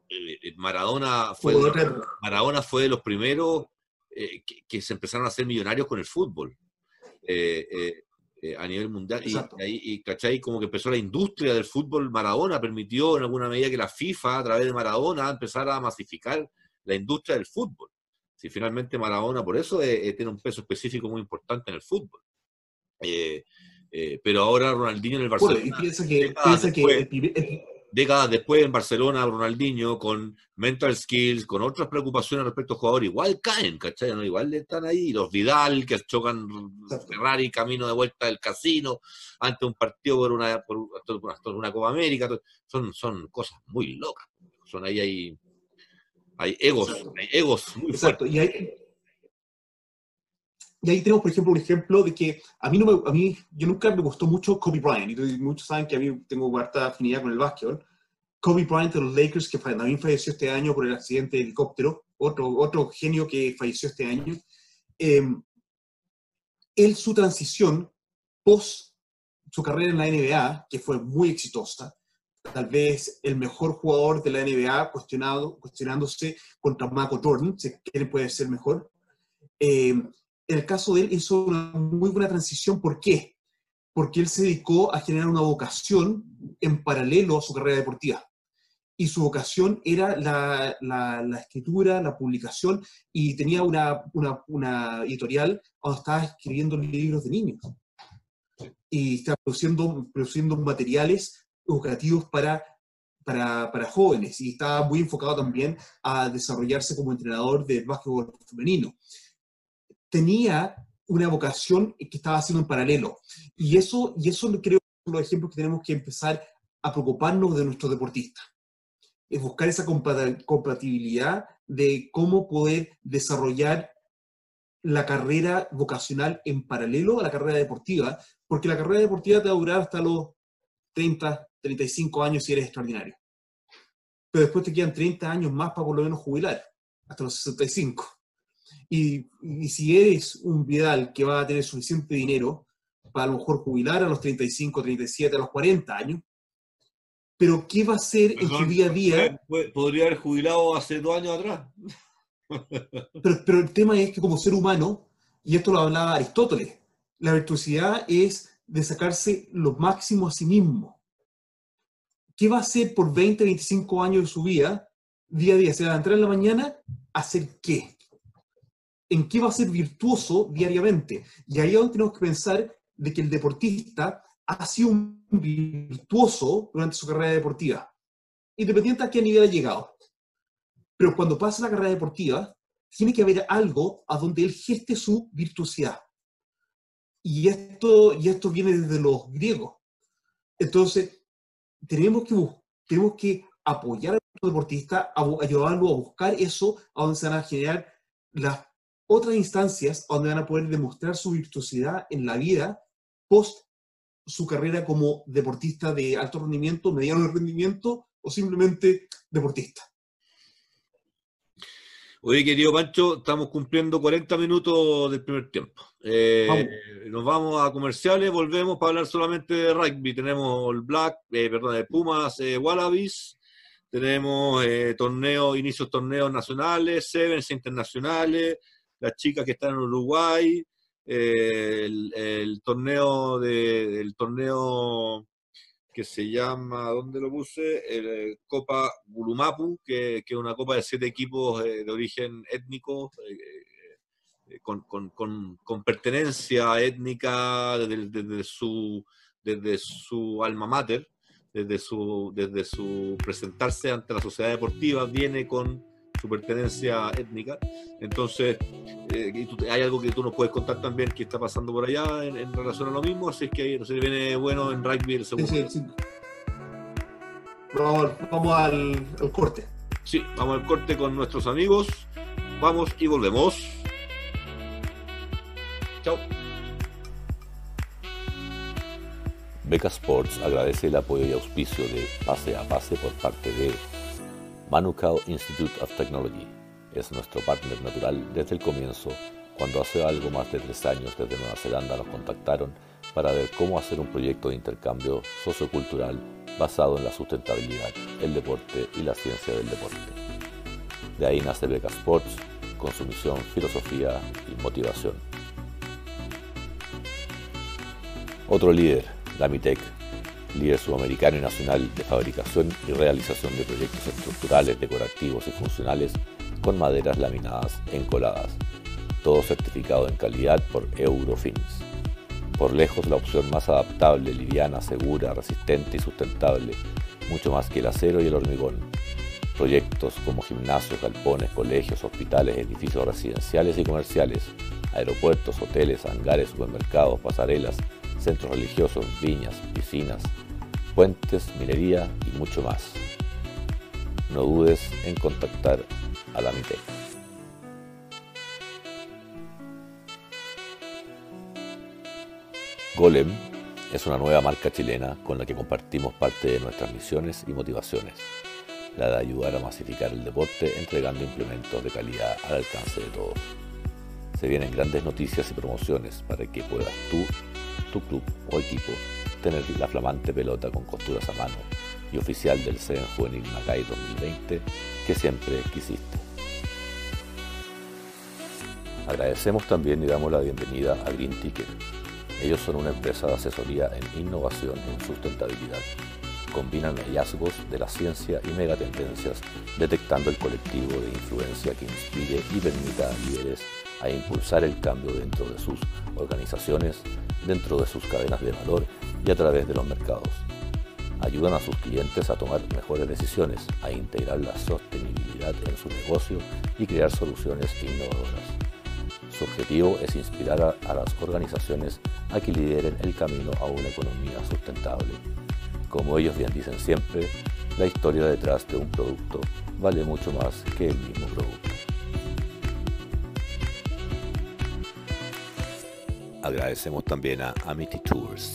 eh, Maradona fue, de. Maradona fue de los primeros que, que se empezaron a hacer millonarios con el fútbol eh, eh, eh, a nivel mundial. Y, ahí, y, ¿cachai? Como que empezó la industria del fútbol Maradona, permitió en alguna medida que la FIFA, a través de Maradona, empezara a masificar la industria del fútbol. Si finalmente Maradona, por eso tiene un peso específico muy importante en el fútbol. Eh, eh, pero ahora Ronaldinho en el Bueno, Barcelona y piensa que, piensa que el el- décadas después en Barcelona, Ronaldinho, con mental skills, con otras preocupaciones respecto al jugador, igual caen, ¿cachai? ¿No? Igual están ahí. Los Vidal, que chocan. Ferrari camino de vuelta del casino, ante un partido por una, por una, Copa América, son, son cosas muy locas. Son ahí, hay, hay egos, Exacto. hay egos muy Exacto, fuertes. y ahí, y ahí tenemos, por ejemplo, un ejemplo de que a mí, no me, a mí yo nunca me gustó mucho Kobe Bryant, y muchos saben que a mí tengo harta afinidad con el básquetbol. Kobe Bryant de los Lakers, que también falleció este año por el accidente de helicóptero, otro, otro genio que falleció este año. Eh, él, su transición post su carrera en la NBA, que fue muy exitosa, tal vez el mejor jugador de la NBA, cuestionado, cuestionándose contra Michael Jordan, si quién puede ser mejor. Eh, el caso de él hizo una muy buena transición. ¿Por qué? Porque él se dedicó a generar una vocación en paralelo a su carrera deportiva. Y su vocación era la, escritura, la publicación, y tenía una, editorial donde estaba escribiendo libros de niños. Y estaba produciendo, materiales educativos para, para, jóvenes y estaba muy enfocado también a desarrollarse como entrenador de básquetbol femenino. Tenía una vocación que estaba haciendo en paralelo y eso, y eso creo que son los ejemplos que tenemos que empezar a preocuparnos de nuestros deportistas. Es buscar esa compatibilidad de cómo poder desarrollar la carrera vocacional en paralelo a la carrera deportiva, porque la carrera deportiva te va a durar hasta los 30, 35 años si eres extraordinario. Pero después te quedan 30 años más para por lo menos jubilar, hasta los 65. Y, y si eres un Vidal que va a tener suficiente dinero para a lo mejor jubilar a los 35, 37, a los 40 años, pero ¿qué va a hacer en su día a día? Podría haber jubilado hace dos años atrás. Pero, pero, el tema es que como ser humano, y esto lo hablaba Aristóteles, la virtuosidad es de sacarse lo máximo a sí mismo. ¿qué va a hacer por 20, 25 años de su vida, día a día? Se va a entrar en la mañana, ¿hacer qué? ¿En qué va a ser virtuoso diariamente? Y ahí es donde tenemos que pensar de que el deportista ha sido un virtuoso durante su carrera deportiva, independiente a qué nivel ha llegado. Pero cuando pasa la carrera deportiva, tiene que haber algo a donde él geste su virtuosidad. Y esto, y esto viene desde los griegos. Entonces, tenemos que, tenemos que apoyar a los deportistas, ayudarlos a buscar eso, a donde se van a generar las otras instancias, donde van a poder demostrar su virtuosidad en la vida post su carrera como deportista de alto rendimiento, mediano rendimiento o simplemente deportista. Oye, querido Pancho, estamos cumpliendo 40 minutos del primer tiempo. Eh, nos vamos a comerciales, volvemos para hablar solamente de rugby. Tenemos el Black, eh, perdón, el Pumas eh, Wallabies, tenemos torneos, inicios torneos nacionales, Sevens internacionales, las chicas que están en Uruguay, el, torneo de, torneo que se llama, ¿dónde lo puse? El, Copa Gulumapu, que, que, es una copa de siete equipos de origen étnico, eh, con, con, con, pertenencia étnica desde, desde, su, desde su alma mater, desde su, desde su presentarse ante la sociedad deportiva, viene con su pertenencia étnica. Entonces, eh, hay algo que tú nos puedes contar también que está pasando por allá en, relación a lo mismo, así es que no se viene bueno en rugby el segundo. Sí, sí, Vamos, vamos al, al corte. Sí, vamos al corte con nuestros amigos. Vamos y volvemos. Chao. Beca Sports agradece el apoyo y auspicio de Pase a Pase por parte de Manukau Institute of Technology. Es nuestro partner natural desde el comienzo, cuando hace algo más de tres años desde Nueva Zelanda nos contactaron para ver cómo hacer un proyecto de intercambio sociocultural basado en la sustentabilidad, el deporte y la ciencia del deporte. De ahí nace Beca Sports, con su misión, filosofía y motivación. Otro líder, Lamitec, líder sudamericano y nacional de fabricación y realización de proyectos estructurales, decorativos y funcionales con maderas laminadas encoladas, todo certificado en calidad por Eurofins. Por lejos la opción más adaptable, liviana, segura, resistente y sustentable, mucho más que el acero y el hormigón. Proyectos como gimnasios, galpones, colegios, hospitales, edificios residenciales y comerciales, aeropuertos, hoteles, hangares, supermercados, pasarelas, centros religiosos, viñas, piscinas, puentes, minería y mucho más. No dudes en contactar a la MITEC. Golem es una nueva marca chilena con la que compartimos parte de nuestras misiones y motivaciones, la de ayudar a masificar el deporte entregando implementos de calidad al alcance de todos. Se vienen grandes noticias y promociones para que puedas tú tu club o equipo tener la flamante pelota con costuras a mano y oficial del CEN Juvenil Macay 2020 que siempre quisiste. Agradecemos también y damos la bienvenida a Green Ticket. Ellos son una empresa de asesoría en innovación y sustentabilidad. Combinan hallazgos de la ciencia y megatendencias, detectando el colectivo de influencia que inspire y permita a líderes a impulsar el cambio dentro de sus organizaciones, dentro de sus cadenas de valor y a través de los mercados. Ayudan a sus clientes a tomar mejores decisiones, a integrar la sostenibilidad en su negocio y crear soluciones innovadoras. Su objetivo es inspirar a, las organizaciones a que lideren el camino a una economía sustentable. Como ellos bien dicen siempre, la historia detrás de un producto vale mucho más que el mismo producto. Agradecemos también a Amity Tours,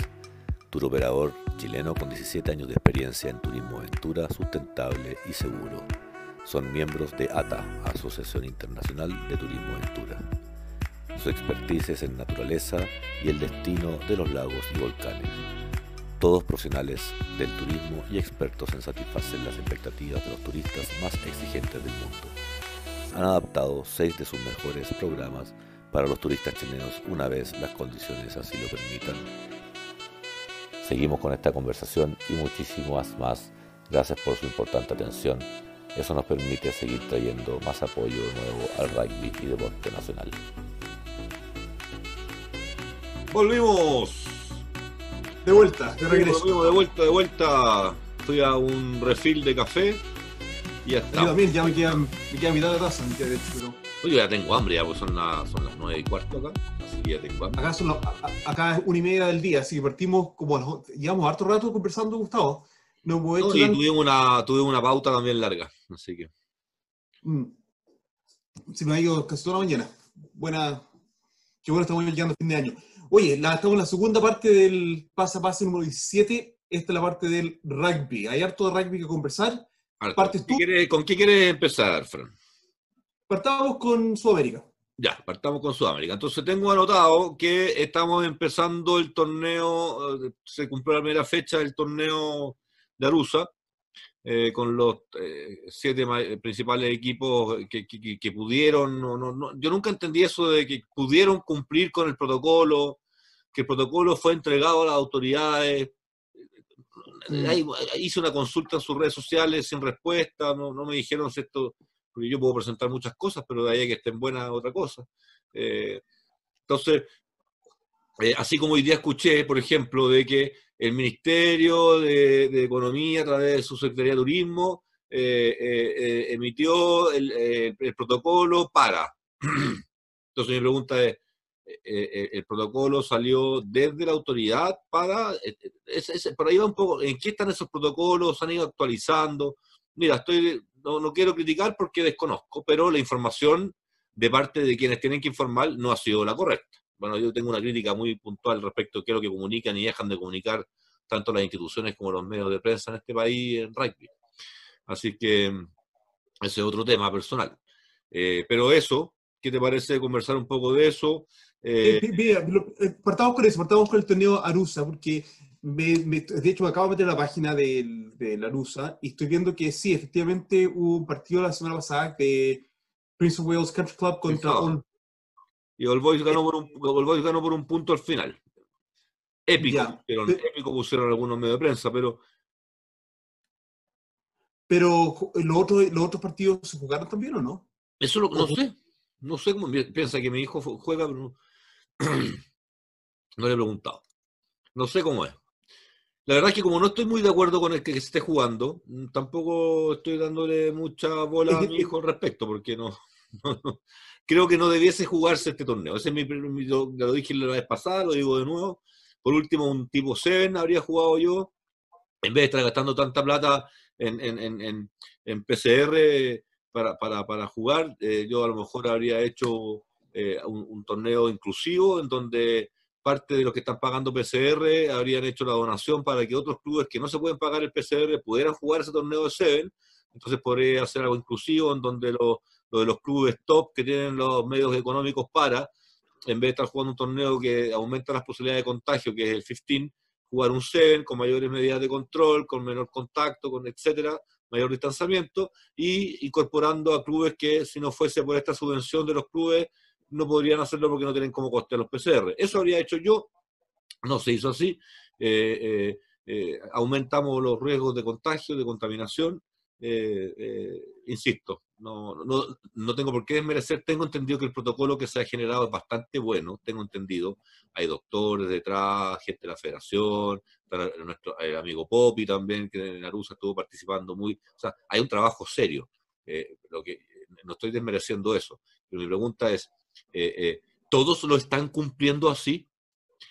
tour operador chileno con 17 años de experiencia en turismo aventura sustentable y seguro. Son miembros de ATA, Asociación Internacional de Turismo Aventura. Su expertise es en naturaleza y el destino de los lagos y volcanes. Todos profesionales del turismo y expertos en satisfacer las expectativas de los turistas más exigentes del mundo. Han adaptado seis de sus mejores programas para los turistas chilenos una vez las condiciones así lo permitan. Seguimos con esta conversación y muchísimas más. Gracias por su importante atención. Eso nos permite seguir trayendo más apoyo nuevo al rugby y deporte nacional. Volvimos. De vuelta, de regreso. Volvimos de vuelta, de vuelta. Fui a un refill de café y ya está. Yo también, ya me queda, me queda mitad de taza, me queda de hecho, pero... Oye, ya tengo hambre, ya, pues son, las, son las 9 y cuarto acá, así que ya tengo hambre. Acá, son, acá es una y media del día, así que partimos como, llevamos harto rato conversando, Gustavo. No hecho no, tuvimos una, tuvimos una pauta también larga, así que... Mm. Se me ha ido casi toda la mañana. Buena, qué bueno estamos llegando a fin de año. Oye, la, estamos en la segunda parte del pasa a pase número 17. Esta es la parte del rugby. Hay harto de rugby que conversar. ¿con, qué ¿Con qué quieres empezar, Fran? Partamos con Sudamérica. Ya, partamos con Sudamérica. Entonces tengo anotado que estamos empezando el torneo, eh, se cumplió la primera fecha del torneo de Arusa, eh, con los eh, siete principales equipos que, pudieron, yo nunca entendí eso de que pudieron cumplir con el protocolo, que el protocolo fue entregado a las autoridades. Mm. hice una consulta en sus redes sociales sin respuesta, no, me dijeron si esto yo puedo presentar muchas cosas, pero de ahí a que estén buenas otra cosa. Eh, entonces, eh, así como hoy día escuché, por ejemplo, de que el Ministerio de, Economía, a través de su Secretaría de Turismo, eh, emitió el, protocolo para. Entonces mi pregunta es, el protocolo salió desde la autoridad para... por ahí va un poco, ¿en qué están esos protocolos? ¿Se han ido actualizando? Mira, estoy no, quiero criticar porque desconozco, pero la información de parte de quienes tienen que informar no ha sido la correcta. Bueno, yo tengo una crítica muy puntual respecto a qué es lo que comunican y dejan de comunicar tanto las instituciones como los medios de prensa en este país en rugby. Así que ese es otro tema personal. Eh, pero eso, ¿qué te parece conversar un poco de eso? Eh, eh, partamos con eso, partamos con el torneo Arusa, porque de hecho, me acabo de meter en la página de, la LUSA y estoy viendo que sí, efectivamente hubo un partido la semana pasada de Prince of Wales Country Club contra All... Y All Boys ganó por un, Boys ganó por un punto al final. Épico, pero, épico pusieron algunos medios de prensa, pero... Pero los otros, los otros partidos se jugaron también o no? Eso lo, no sé. No sé cómo piensa que mi hijo juega, pero no, no le he preguntado. No sé cómo es. La verdad es que como no estoy muy de acuerdo con el que se esté jugando, mm, tampoco estoy dándole mucha bola a mi hijo al respecto, porque no, creo que no debiese jugarse este torneo. Ese es mi, lo, dije la vez pasada, lo digo de nuevo. Por último, un tipo 7 habría jugado yo, en vez de estar gastando tanta plata en, en, PCR para, jugar, eh, yo a lo mejor habría hecho eh, un torneo inclusivo en donde parte de los que están pagando PCR habrían hecho la donación para que otros clubes que no se pueden pagar el PCR pudieran jugar ese torneo de Seven. Entonces podría hacer algo inclusivo en donde lo, de los clubes top que tienen los medios económicos para, en vez de estar jugando un torneo que aumenta las posibilidades de contagio, que es el 15, jugar un 7 con mayores medidas de control, con menor contacto, con etcétera, mayor distanciamiento, y incorporando a clubes que si no fuese por esta subvención de los clubes, no podrían hacerlo porque no tienen cómo costear los PCR. Eso habría hecho yo, no se hizo así. Eh, eh, eh, aumentamos los riesgos de contagio, de contaminación. insisto, no, no, no, tengo por qué desmerecer. Tengo entendido que el protocolo que se ha generado es bastante bueno, tengo entendido. Hay doctores detrás, gente de la federación, nuestro amigo Popi también, que en Arusa estuvo participando muy. O sea, hay un trabajo serio. lo que, no estoy desmereciendo eso. Pero mi pregunta es, eh, eh, ¿todos lo están cumpliendo así?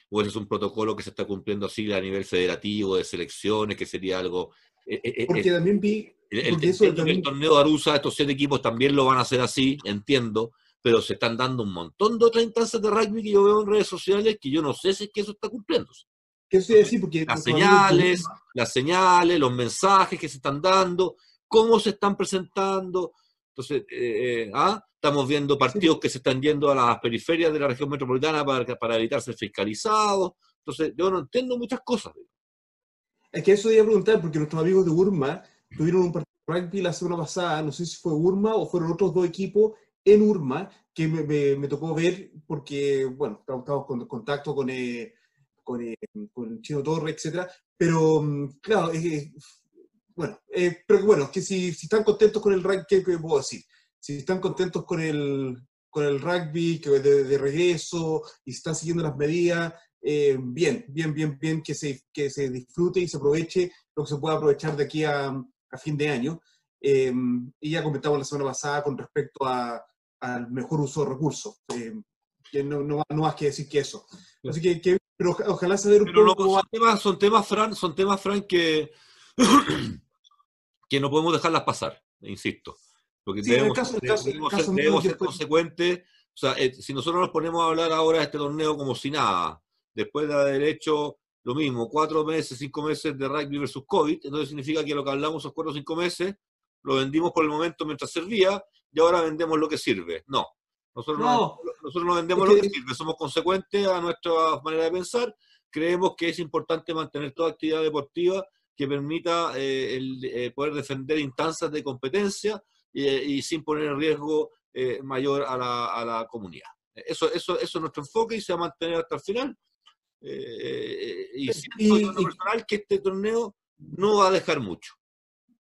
¿O ese es un protocolo que se está cumpliendo así a nivel federativo, de selecciones, que sería algo... Eh, porque también vi... El, el, torneo de Arusa, estos siete equipos también lo van a hacer así, entiendo, pero se están dando un montón de otras instancias de rugby que yo veo en redes sociales que yo no sé si es que eso está cumpliendo. Porque las señales, las señales, los mensajes que se están dando, cómo se están presentando. Entonces, ¿ah? Estamos viendo partidos que se están yendo a las periferias de la región metropolitana para, para evitar ser fiscalizados. Entonces, yo no entiendo muchas cosas. Es que eso iba a preguntar, porque nuestros amigos de Urma tuvieron un partido rugby la semana pasada, no sé si fue Urma o fueron otros dos equipos en Urma, que me, me, tocó ver porque, bueno, estamos con contacto con, eh, con, eh, con Chino Torre, etcétera, pero, mm, claro, bueno, eh, pero bueno, que si, si, están contentos con el rugby, ¿qué, ¿qué, puedo decir? si están contentos con el, con el rugby que de, de regreso y están siguiendo las medidas, eh, bien, bien, bien, bien, que se, que se disfrute y se aproveche lo que se pueda aprovechar de aquí a, a fin de año. Eh, y ya comentamos la semana pasada con respecto al mejor uso de recursos. Eh, que no, no, no, más que decir que eso. Así que, que pero ojalá saber un pero poco... son, temas, son temas, Fran, son temas, Fran, que, que no podemos dejarlas pasar, insisto. Porque debemos, ser, consecuentes. O sea, eh, si nosotros nos ponemos a hablar ahora de este torneo como si nada, después de haber hecho lo mismo, cuatro meses, cinco meses de rugby versus COVID, entonces significa que lo que hablamos esos cuatro o cinco meses lo vendimos por el momento mientras servía y ahora vendemos lo que sirve. No. Nosotros no, nosotros no vendemos lo que sirve, somos consecuentes a nuestra manera de pensar. Creemos que es importante mantener toda actividad deportiva que permita eh, el, eh, poder defender instancias de competencia y, sin poner en riesgo eh, mayor a la, a la, comunidad. Eso, eso, eso es nuestro enfoque y se va a mantener hasta el final. Eh, y siento y, personal que este torneo no va a dejar mucho.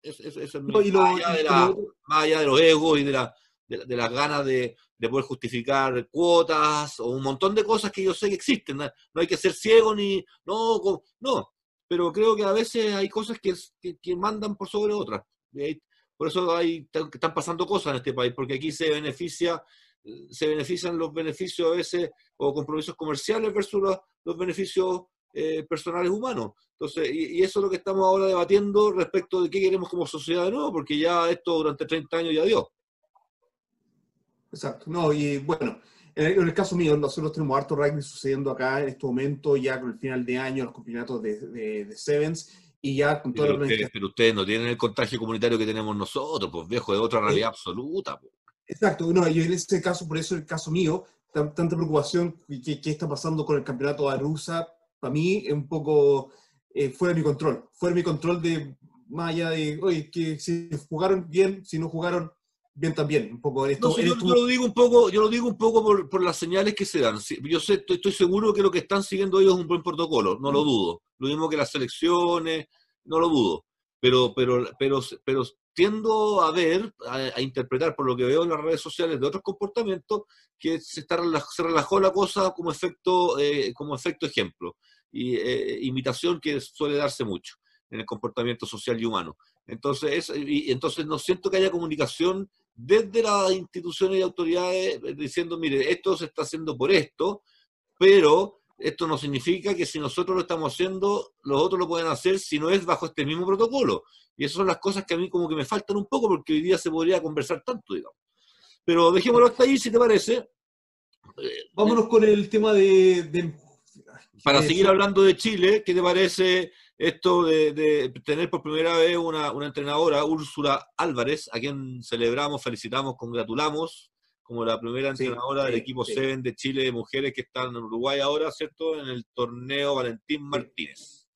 Es, es, más, allá de la, más, allá de los egos y de, la, de, las ganas de, de, poder justificar cuotas o un montón de cosas que yo sé que existen. No, hay que ser ciego ni... No, no, pero creo que a veces hay cosas que, que, mandan por sobre otras. Por eso hay, están pasando cosas en este país, porque aquí se beneficia, se benefician los beneficios a veces o compromisos comerciales versus los, beneficios eh, personales humanos. Entonces, y, eso es lo que estamos ahora debatiendo respecto de qué queremos como sociedad de nuevo, porque ya esto durante 30 años ya dio. Exacto. No, y bueno, en el, caso mío, nosotros tenemos harto rugby sucediendo acá en este momento, ya con el final de año, los campeonatos de, de, de Sevens, y ya con pero, ustedes, pero ustedes no tienen el contagio comunitario que tenemos nosotros, pues viejo, de otra realidad absoluta. Pues. Exacto, no, y en este caso, por eso el caso mío, tanta preocupación, ¿qué, qué está pasando con el campeonato de Rusa? Para mí es un poco eh, fuera de mi control, fuera de mi control de, más allá de, oye, que si jugaron bien, si no jugaron, bien también, un poco esto. yo, lo digo un poco, yo lo digo un poco por, por las señales que se dan. Yo sé, estoy, estoy, seguro que lo que están siguiendo ellos es un buen protocolo, no lo dudo. Lo mismo que las selecciones, no lo dudo. Pero, pero, pero, pero tiendo a ver, a, interpretar por lo que veo en las redes sociales de otros comportamientos, que se, está, se relajó la cosa como efecto, eh, como efecto ejemplo. Y eh, imitación que suele darse mucho en el comportamiento social y humano. Entonces, y, entonces no siento que haya comunicación desde las instituciones y autoridades eh, diciendo, mire, esto se está haciendo por esto, pero esto no significa que si nosotros lo estamos haciendo, los otros lo pueden hacer si no es bajo este mismo protocolo. Y esas son las cosas que a mí como que me faltan un poco porque hoy día se podría conversar tanto, digamos. Pero dejémoslo hasta ahí, si te parece. Vámonos con el tema de... Para seguir hablando de Chile, ¿qué te parece esto de, tener por primera vez una, entrenadora, Úrsula Álvarez, a quien celebramos, felicitamos, congratulamos, como la primera entrenadora del equipo Seven de Chile de mujeres que están en Uruguay ahora, ¿cierto? En el torneo Valentín Martínez.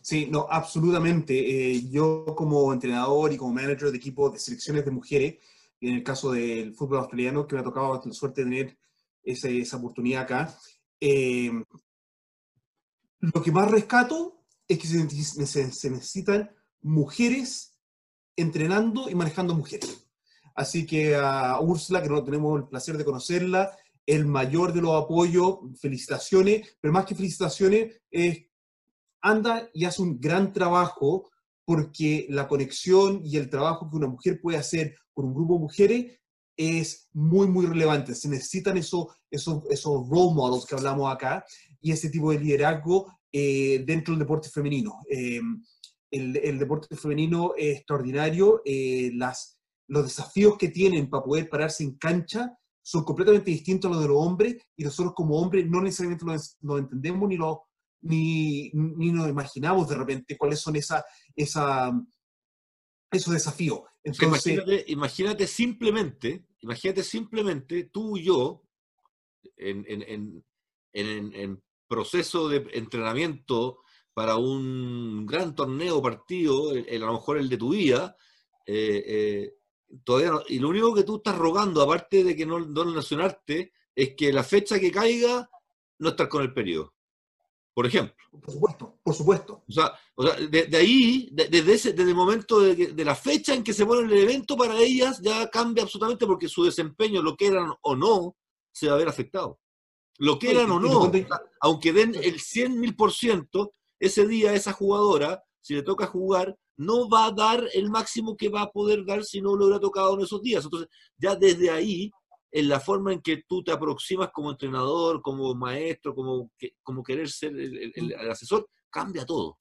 Sí, no, absolutamente. Eh, yo como entrenador y como manager de equipo de selecciones de mujeres, y en el caso del fútbol australiano, que me ha tocado la suerte de tener esa oportunidad acá, eh, lo que más rescato es que se, necesitan mujeres entrenando y manejando mujeres. Así que a Úrsula, que no tenemos el placer de conocerla, el mayor de los apoyos, felicitaciones, pero más que felicitaciones, es, anda y hace un gran trabajo porque la conexión y el trabajo que una mujer puede hacer con un grupo de mujeres es muy, muy relevante. Se necesitan esos, esos, esos role models que hablamos acá y ese tipo de liderazgo eh, dentro del deporte femenino. Eh, el, deporte femenino es extraordinario. Eh, las, los desafíos que tienen para poder pararse en cancha son completamente distintos a los de los hombres y nosotros como hombres no necesariamente lo, entendemos ni, lo, ni, ni, nos imaginamos de repente cuáles son esa, esa, esos desafíos. Imagínate, imagínate, simplemente, imagínate simplemente tú y yo en, en, en, en proceso de entrenamiento para un gran torneo partido, a lo mejor el de tu vida, eh, eh, todavía y lo único que tú estás rogando, aparte de que no, no nacionarte, es que la fecha que caiga no estar con el periodo. Por ejemplo. Por supuesto, por supuesto. O sea, de, ahí, desde, ese, desde el momento de, de, la fecha en que se pone el evento, para ellas ya cambia absolutamente porque su desempeño, lo que eran o no, se va a ver afectado. Lo quieran o no, aunque den el 100 mil por ciento, ese día esa jugadora, si le toca jugar, no va a dar el máximo que va a poder dar si no lo hubiera tocado en esos días. Entonces, ya desde ahí, en la forma en que tú te aproximas como entrenador, como maestro, como, como querer ser el, asesor, cambia todo.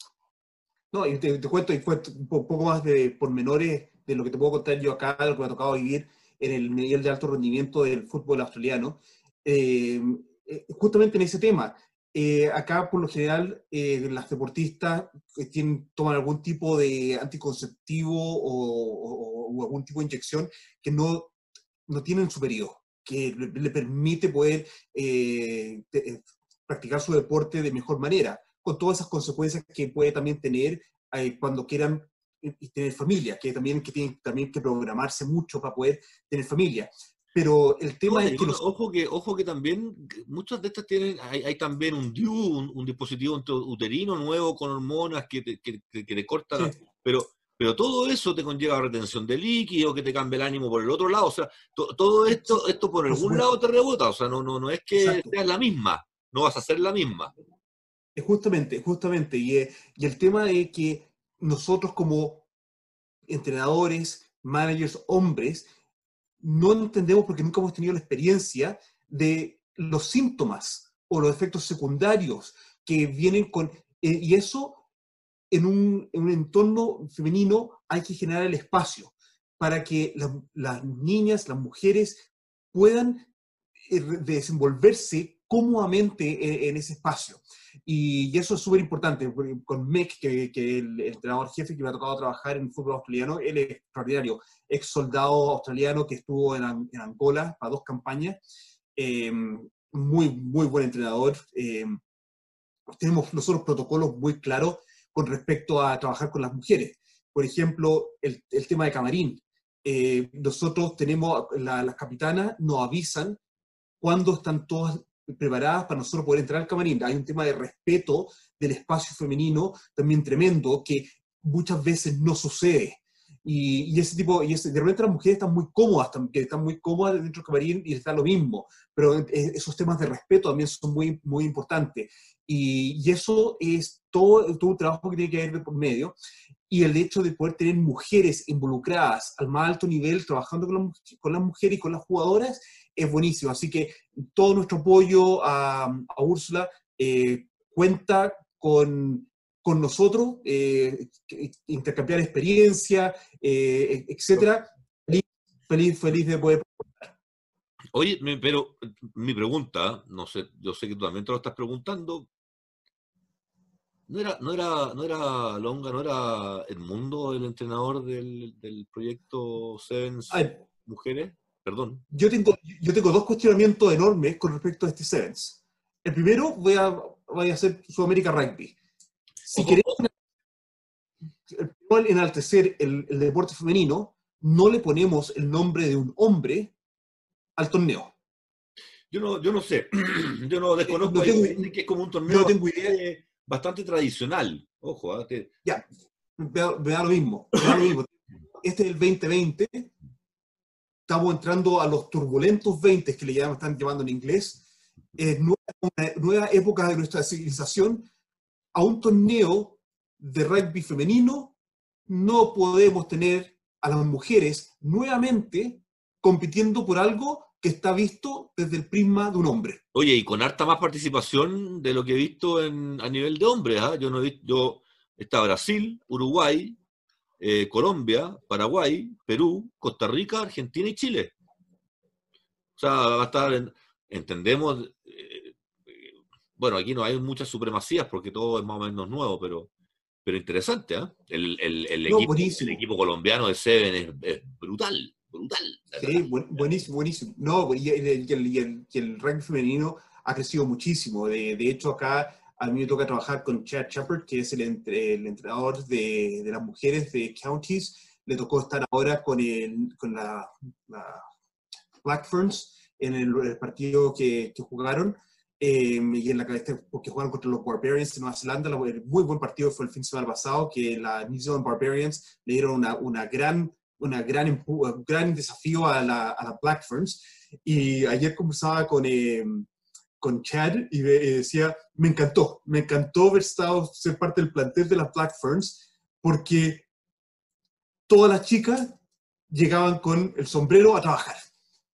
No, y te, cuento, y cuento un poco más de pormenores de lo que te puedo contar yo acá, de lo que me ha tocado vivir en el nivel de alto rendimiento del fútbol australiano. Eh, eh, justamente en ese tema. Eh, acá, por lo general, eh, las deportistas tienen, toman algún tipo de anticonceptivo o, algún tipo de inyección que no, no tienen su periodo, que le, permite poder practicar su deporte de mejor manera, con todas esas consecuencias que puede también tener cuando quieran tener familia, que también que tienen también que programarse mucho para poder tener familia. Pero el tema es que... Ojo que, ojo que también, muchas de estas tienen, hay, también un DIU, un, dispositivo uterino nuevo con hormonas que te, que, que cortan, pero, pero todo eso te conlleva retención de líquido, que te cambia el ánimo por el otro lado, o sea, todo esto, esto por algún lado te rebota, o sea, no, no, no es que seas la misma, no vas a ser la misma. Justamente, justamente, y, eh, y el tema es que nosotros como entrenadores, managers, hombres, no entendemos porque nunca hemos tenido la experiencia de los síntomas o los efectos secundarios que vienen con... Eh, y eso en un, entorno femenino hay que generar el espacio para que las niñas, las mujeres puedan eh, desenvolverse cómodamente en, ese espacio. Y, eso es súper importante. Con Mick, que, que el, entrenador jefe que me ha tocado trabajar en fútbol australiano, él es extraordinario. Ex soldado australiano que estuvo en, Angola para dos campañas. Eh, muy, muy buen entrenador. Eh, tenemos nosotros protocolos muy claros con respecto a trabajar con las mujeres. Por ejemplo, el, tema de camarín. Eh, nosotros tenemos, las capitanas nos avisan cuando están todas preparadas para nosotros poder entrar al camarín. Hay un tema de respeto del espacio femenino también tremendo que muchas veces no sucede. Y, ese tipo, y ese, de repente las mujeres están muy cómodas, que están muy cómodas dentro del camarín y está lo mismo, pero e, esos temas de respeto también son muy, muy importantes. Y, eso es todo, todo un trabajo que tiene que ver por medio. Y el hecho de poder tener mujeres involucradas al más alto nivel, trabajando con, con las mujeres y con las jugadoras, es buenísimo. Así que todo nuestro apoyo a, a Úrsula eh, cuenta con, con nosotros, eh, intercambiar experiencia, eh, etcétera. Feliz, feliz, de poder. Oye, pero mi pregunta, no sé, yo sé que tú también te lo estás preguntando. ¿No era, no era, no era Longa, no era Edmundo el entrenador del, del proyecto Sevens Mujeres? Perdón. Yo tengo, yo tengo dos cuestionamientos enormes con respecto a este Sevens. El primero voy a, voy a hacer Sudamérica Rugby. Si queremos enaltecer el, el deporte femenino, no le ponemos el nombre de un hombre al torneo. Yo no, yo no sé, yo no desconozco No tengo- dicen que es como un torneo no tengo idea. bastante, tradicional. Ojo. Que- Ya, me da, me da lo mismo. me da lo mismo. Este es el 2020. Estamos entrando a los turbulentos 20 que le llaman, están llamando en inglés. Eh, nueva, nueva época de nuestra civilización. A un torneo de rugby femenino no podemos tener a las mujeres nuevamente compitiendo por algo que está visto desde el prisma de un hombre. Oye, y con harta más participación de lo que he visto a nivel de hombres. ¿ah? Yo no he visto, yo, está Brasil, Uruguay, eh, Colombia, Paraguay, Perú, Costa Rica, Argentina y Chile. O sea, va a estar, en- entendemos, bueno, aquí no hay muchas supremacías porque todo es más o menos nuevo, pero, pero interesante, ¿ah? El, el- el No, equipo, el equipo colombiano de Seven es, es brutal, brutal. Sí, buen- buenísimo, buenísimo. No, y el, y el- rugby femenino ha crecido muchísimo. De, de hecho, acá a mí me toca trabajar con Chad Shepard, que es el, entre- el entrenador de, de las mujeres de Counties. Le tocó estar ahora con, el, con la, la Black Ferns en el, el partido que, que jugaron. Eh, y en la este, porque jugaron contra los Barbarians de Nueva Zelanda. La- el muy buen partido fue el fin de semana pasado, que la New Zealand Barbarians le dieron una, una gran una gran, un gran desafío a la, a la Black Ferns. Y ayer conversaba con, eh, con Chad y decía, me encantó, me encantó haber estado, ser parte del plantel de las Black Ferns, porque todas las chicas llegaban con el sombrero a trabajar,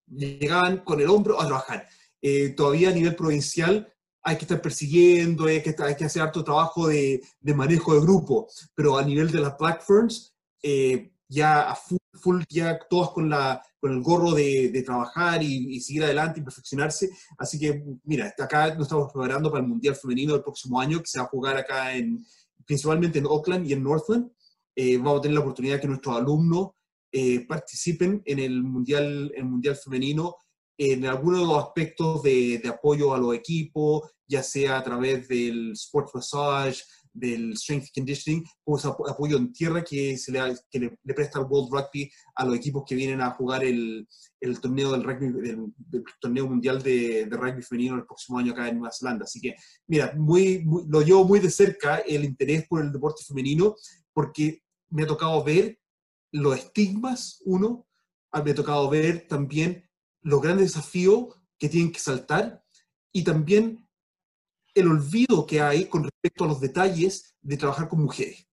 llegaban con el hombro a trabajar. Eh, todavía a nivel provincial hay que estar persiguiendo, hay que, hay que hacer harto trabajo de, de manejo de grupo, pero a nivel de las Black Ferns, eh, ya a full, full, ya todas con, la, con el gorro de, de trabajar y, y seguir adelante y perfeccionarse. Así que, mira, acá nos estamos preparando para el Mundial Femenino del próximo año, que se va a jugar acá en, principalmente en Auckland y en Northland. Eh, vamos a tener la oportunidad que nuestros alumnos eh, participen en el Mundial, el mundial Femenino en algunos de los aspectos de, de apoyo a los equipos, ya sea a través del Sports Massage, del Strength Conditioning, apo- apoyo en tierra que, se le, que le, le presta el World Rugby a los equipos que vienen a jugar el, el torneo del rugby, del, del torneo mundial de, de rugby femenino el próximo año acá en Nueva Zelanda. Así que, mira, muy, muy- lo llevo muy de cerca el interés por el deporte femenino, porque me ha tocado ver los estigmas, uno, ah, me ha tocado ver también los grandes desafíos que tienen que saltar y también el olvido que hay con respecto a los detalles de trabajar con mujeres.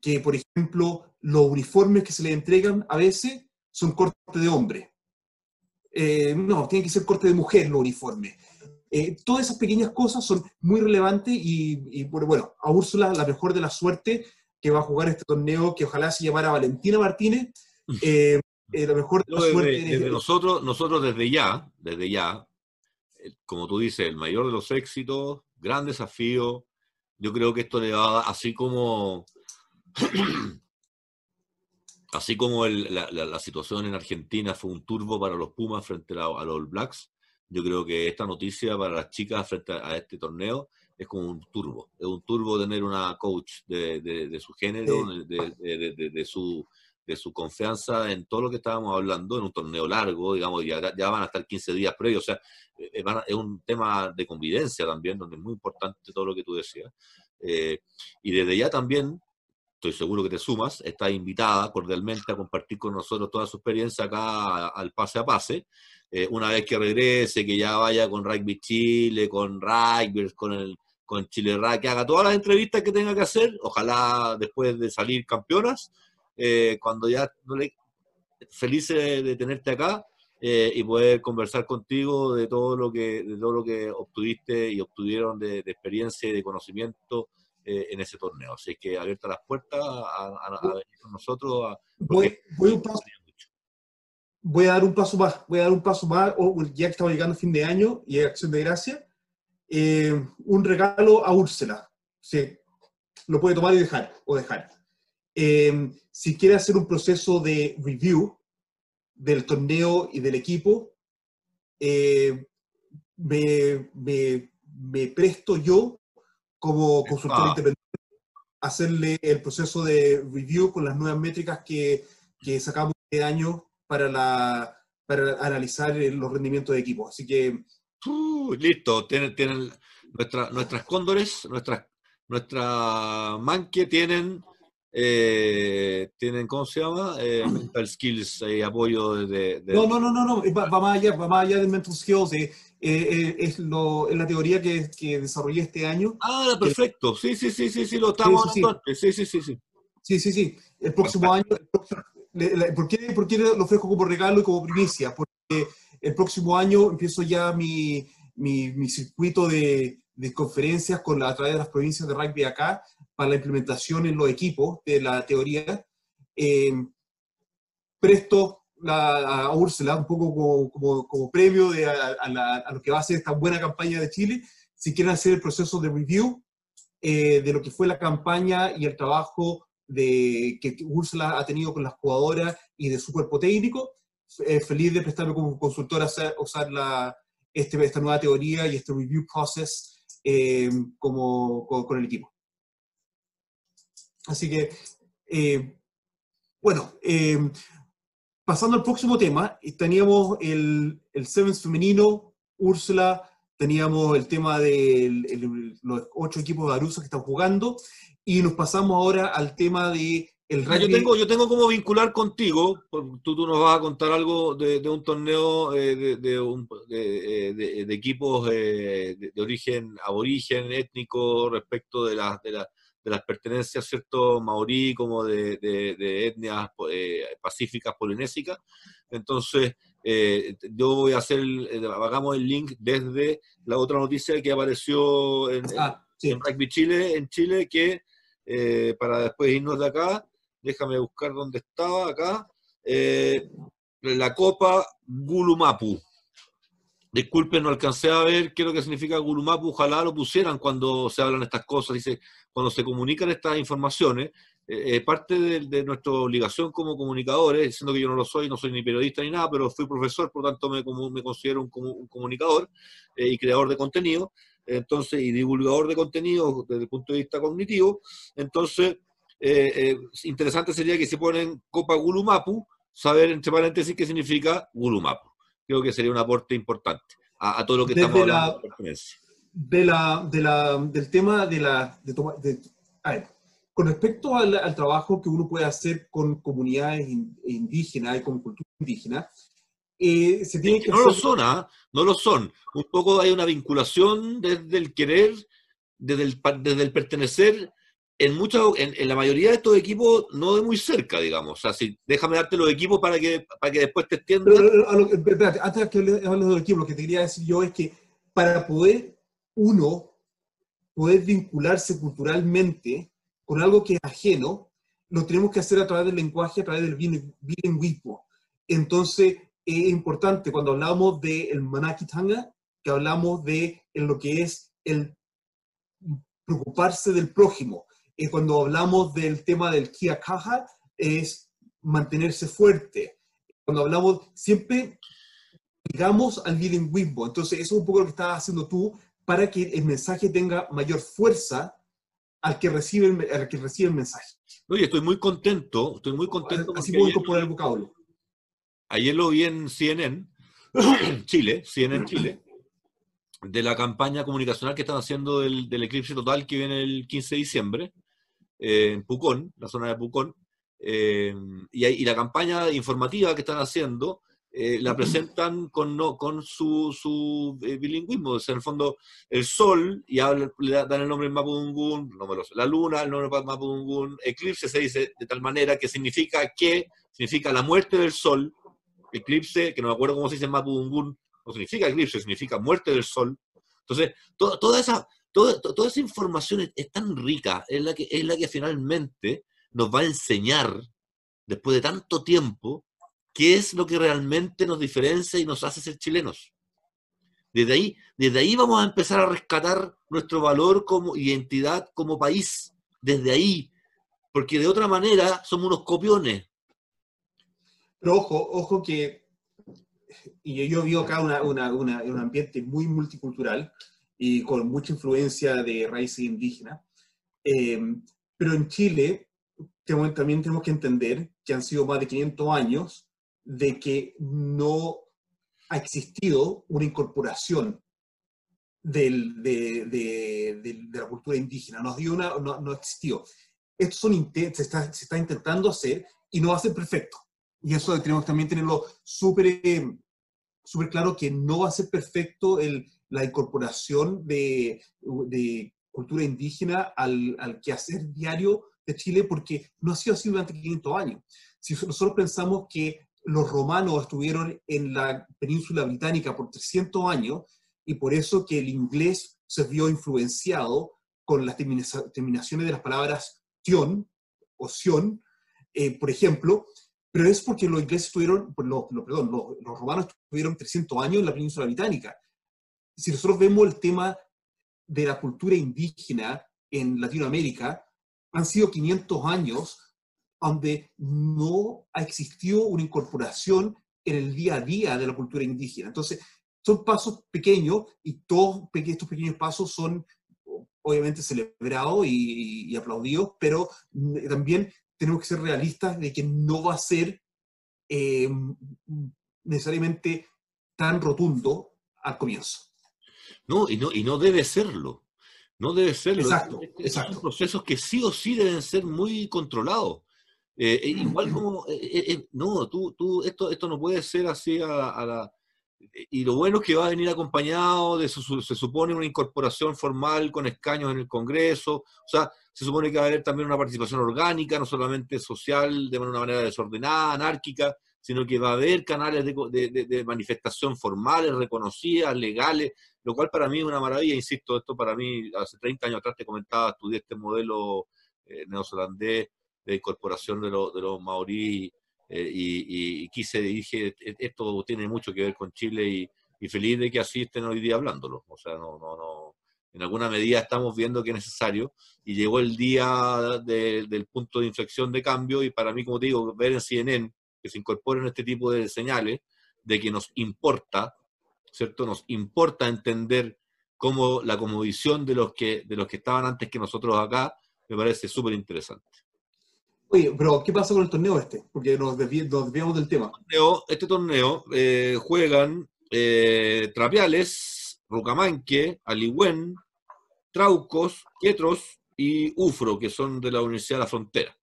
Que, por ejemplo, los uniformes que se les entregan a veces son corte de hombre. Eh, no, tiene que ser corte de mujer los uniformes. Eh, todas esas pequeñas cosas son muy relevantes y, y, bueno, bueno, a Úrsula la mejor de la suerte que va a jugar este torneo, que ojalá se llamara Valentina Martínez. Eh, eh, la mejor desde, desde nosotros, nosotros desde ya, desde ya, eh, como tú dices, el mayor de los éxitos, gran desafío. Yo creo que esto le va a dar, así como, así como el- la, la- la situación en Argentina fue un turbo para los Pumas frente a, a los All Blacks, yo creo que esta noticia para las chicas frente a, a este torneo es como un turbo. Es un turbo tener una coach de, de- de su género, de- de su de su confianza en todo lo que estábamos hablando, en un torneo largo, digamos, ya, ya van a estar 15 días previos, o sea, eh, a- es un tema de convivencia también, donde es muy importante todo lo que tú decías. Eh, y desde ya también, estoy seguro que te sumas, está invitada cordialmente a compartir con nosotros toda su experiencia acá al pase a pase. Eh, una vez que regrese, que ya vaya con Rugby Chile, con Rugby, con el con Chile Rugby, que haga todas las entrevistas que tenga que hacer, ojalá después de salir campeonas, eh, cuando ya no le, feliz de, tenerte acá eh, y poder conversar contigo de todo lo que de todo lo que obtuviste y obtuvieron de, de experiencia y de conocimiento eh, en ese torneo. Así que abierta las puertas a, a- a venir con nosotros. a- Voy, voy un paso- voy a dar un paso más, voy a dar un paso más, o ya que estamos llegando a fin de año y acción de gracia, eh, un regalo a Úrsula. Sí, lo puede tomar y dejar, o dejar. Eh, si quiere hacer un proceso de review del torneo y del equipo, eh, me, me- me presto yo como consultor Ah. independiente hacerle el proceso de review con las nuevas métricas que, que sacamos este año para, la, para analizar los rendimientos de equipo. Así que... Uh, listo, tienen, tienen nuestra, nuestras cóndores, nuestras, nuestra manque tienen eh, tienen, ¿cómo se llama? Eh, mental skills y apoyo de, No, no, no, no, no. Va, más allá, va más allá del mental skills. Eh, eh, es, lo, es la teoría que, que, desarrollé este año. Ah, perfecto. Sí, sí, sí, sí, sí, lo estamos sí, sí, sí, sí, sí. Sí, sí, sí. El próximo año... ¿por, qué, ¿Por qué lo ofrezco como regalo y como primicia? Porque el próximo año empiezo ya mi, mi, mi circuito de, de conferencias con la, a través de las provincias de rugby acá para la implementación en los equipos de la teoría. Eh, presto la, a Úrsula un poco como, como, como de, a, a, lo que va a ser esta buena campaña de Chile, si quieren hacer el proceso de review eh, de lo que fue la campaña y el trabajo de, que Úrsula ha tenido con las jugadoras y de su cuerpo técnico. Eh, feliz de prestarme como consultora a usar la, este, esta nueva teoría y este review process eh, como, con, con, el equipo. Así que, eh, bueno, eh, pasando al próximo tema, teníamos el, el Sevens femenino, Úrsula, teníamos el tema de los ocho equipos de Arusa que están jugando, y nos pasamos ahora al tema de el rugby. Yo tengo, yo tengo como vincular contigo, tú, tú nos vas a contar algo de, de un torneo eh, de, de, un, de, equipos eh, de, origen aborigen, étnico, respecto de las... De la, de las pertenencias, ¿cierto?, maorí como de, de, etnias eh, pacíficas polinésicas. Entonces, eh, yo voy a hacer, el, hagamos el link desde la otra noticia que apareció en, ah, en Rugby Chile, en Chile, que eh, para después irnos de acá, déjame buscar dónde estaba, acá, la Copa Gulumapu. Disculpen, no alcancé a ver qué es lo que significa Gulumapu, ojalá lo pusieran cuando se hablan estas cosas, dice, cuando se comunican estas informaciones, eh, eh, parte de, nuestra obligación como comunicadores, siendo que yo no lo soy, no soy ni periodista ni nada, pero fui profesor, por tanto me, considero un, un comunicador eh, y creador de contenido, entonces, y divulgador de contenido desde el punto de vista cognitivo, entonces, interesante sería que se ponen Copa Gulumapu, saber entre paréntesis qué significa Gulumapu. Creo que sería un aporte importante a, todo lo que estamos hablando de la, de la, del tema de la... De de, a ver, con respecto al, al, trabajo que uno puede hacer con comunidades indígenas y con cultura indígena, eh, se tiene que... No lo son, ¿ah? No lo son. Un poco hay una vinculación desde el querer, desde el, desde el pertenecer, en, muchos, en, en, la mayoría de estos equipos no de muy cerca, digamos. O sea, si, déjame darte los equipos para que, para que después te espérate, antes de que hables de los equipos, lo que te quería decir yo es que para poder uno poder vincularse culturalmente con algo que es ajeno, lo tenemos que hacer a través del lenguaje, a través del bilingüismo. Entonces, es importante cuando hablamos del manakitanga, que hablamos de lo que es el preocuparse del prójimo. Y cuando hablamos del tema del kiakaja, es mantenerse fuerte. Cuando hablamos, siempre digamos al bilingüismo. Entonces, eso es un poco lo que estás haciendo tú para que el mensaje tenga mayor fuerza al que recibe el, al que recibe el mensaje. Oye, estoy muy contento, estoy muy contento. Así puedo incorporar el vocablo. Ayer lo vi en CNN, Chile, CNN Chile, de la campaña comunicacional que están haciendo del, del eclipse total que viene el 15 de diciembre, eh, en Pucón, la zona de Pucón, eh, y, y, la campaña informativa que están haciendo eh, la presentan con, no, con su, su eh, bilingüismo. en el fondo, el sol, y le dan el nombre Mapudungun, no me lo sé, la luna, el nombre Mapudungun, eclipse se dice de tal manera que significa que, significa la muerte del sol, eclipse, que no me acuerdo cómo se dice en Mapudungun, no significa eclipse, significa muerte del sol. Entonces, toda, esa, toda, toda esa información es, tan rica, es la, que, es la que finalmente nos va a enseñar, después de tanto tiempo, qué es lo que realmente nos diferencia y nos hace ser chilenos. Desde ahí, desde ahí vamos a empezar a rescatar nuestro valor como identidad como país. Desde ahí. Porque de otra manera somos unos copiones. Pero ojo, ojo que, y yo vivo acá una, una, una, un ambiente muy multicultural y con mucha influencia de raíces indígenas. Eh, Pero en Chile también tenemos que entender que han sido más de 500 años de que no ha existido una incorporación del, de, de, de, la cultura indígena, no, dio una, no, no existió. Esto son, se, está, se está intentando hacer y no va a ser perfecto. Y eso tenemos también tenerlo súper eh, súper claro que no va a ser perfecto el, la incorporación de, de cultura indígena al, al, quehacer diario de Chile, porque no ha sido así durante 500 años. Si nosotros pensamos que los romanos estuvieron en la península británica por 300 años, y por eso que el inglés se vio influenciado con las terminaciones de las palabras tion o sion, eh, por ejemplo, pero es porque los ingleses estuvieron, perdón, los, los romanos estuvieron 300 años en la península británica. Si nosotros vemos el tema de la cultura indígena en Latinoamérica, han sido 500 años donde no ha existido una incorporación en el día a día de la cultura indígena. Entonces, son pasos pequeños y todos estos pequeños pasos son obviamente celebrados y, aplaudidos, pero también tenemos que ser realistas de que no va a ser eh, necesariamente tan rotundo al comienzo. No, y no, y no debe serlo. No debe serlo. Exacto, exacto. Son procesos que sí o sí deben ser muy controlados. Eh, eh, igual como, no, tú, tú, esto, esto no puede ser así a la y lo bueno es que va a venir acompañado de, su, se supone, una incorporación formal con escaños en el Congreso, o sea, se supone que va a haber también una participación orgánica, no solamente social, de una manera desordenada, anárquica, sino que va a haber canales de, de, manifestación formales, reconocidas, legales, lo cual para mí es una maravilla, insisto, esto para mí, hace 30 años atrás te comentaba, estudié este modelo eh, neozelandés de incorporación de, de los maoríes eh, y, quise, dije, e, esto tiene mucho que ver con Chile y, feliz de que asisten hoy día hablándolo. O sea, no, no, no, en alguna medida estamos viendo que es necesario y llegó el día del punto de inflexión de cambio y para mí, como te digo, ver en CNN que se incorporen este tipo de señales de que nos importa, ¿cierto? Nos importa entender cómo la comodición de los que, de los que estaban antes que nosotros acá, me parece súper interesante. Oye, pero ¿qué pasa con el torneo este? Porque nos, desviamos del tema. Este torneo eh, juegan eh, Trapiales, Rucamanque, Aligüen, Traucos, Quietros y Ufro, que son de la Universidad de la Frontera.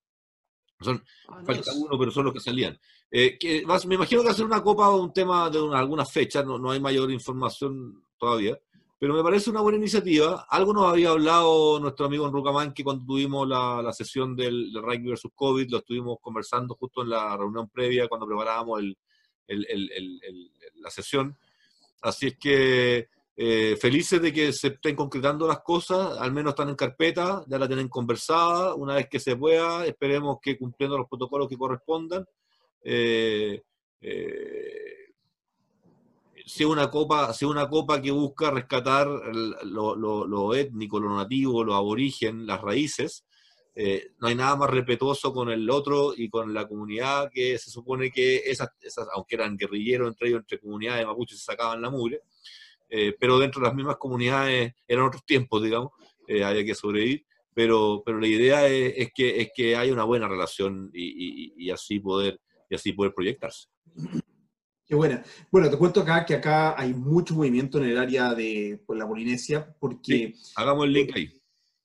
Son, ah, falta uno, pero son los que salían. Eh, que, me imagino que hacer una copa o un tema de alguna fecha, no, no hay mayor información todavía. Pero me parece una buena iniciativa. Algo nos había hablado nuestro amigo Enrucamán que cuando tuvimos la, la sesión del, rugby versus COVID, lo estuvimos conversando justo en la reunión previa cuando preparábamos el, la sesión. Así es que eh, felices de que se estén concretando las cosas, al menos están en carpeta, ya la tienen conversada, una vez que se pueda, esperemos que cumpliendo los protocolos que correspondan. Eh, eh, una copa, sea una copa que busca rescatar lo, étnico, lo nativo, lo aborigen, las raíces. Eh, no hay nada más respetuoso con el otro y con la comunidad que se supone que esas, esas aunque eran guerrilleros entre ellos, entre comunidades mapuches se sacaban la mugre, eh, pero dentro de las mismas comunidades eran otros tiempos, digamos, eh, había que sobrevivir, pero, pero la idea es, que, es que haya una buena relación y, y así poder, y así poder proyectarse. Qué buena. Bueno, te cuento acá que acá hay mucho movimiento en el área de pues, la Polinesia, porque... hagamos el link ahí.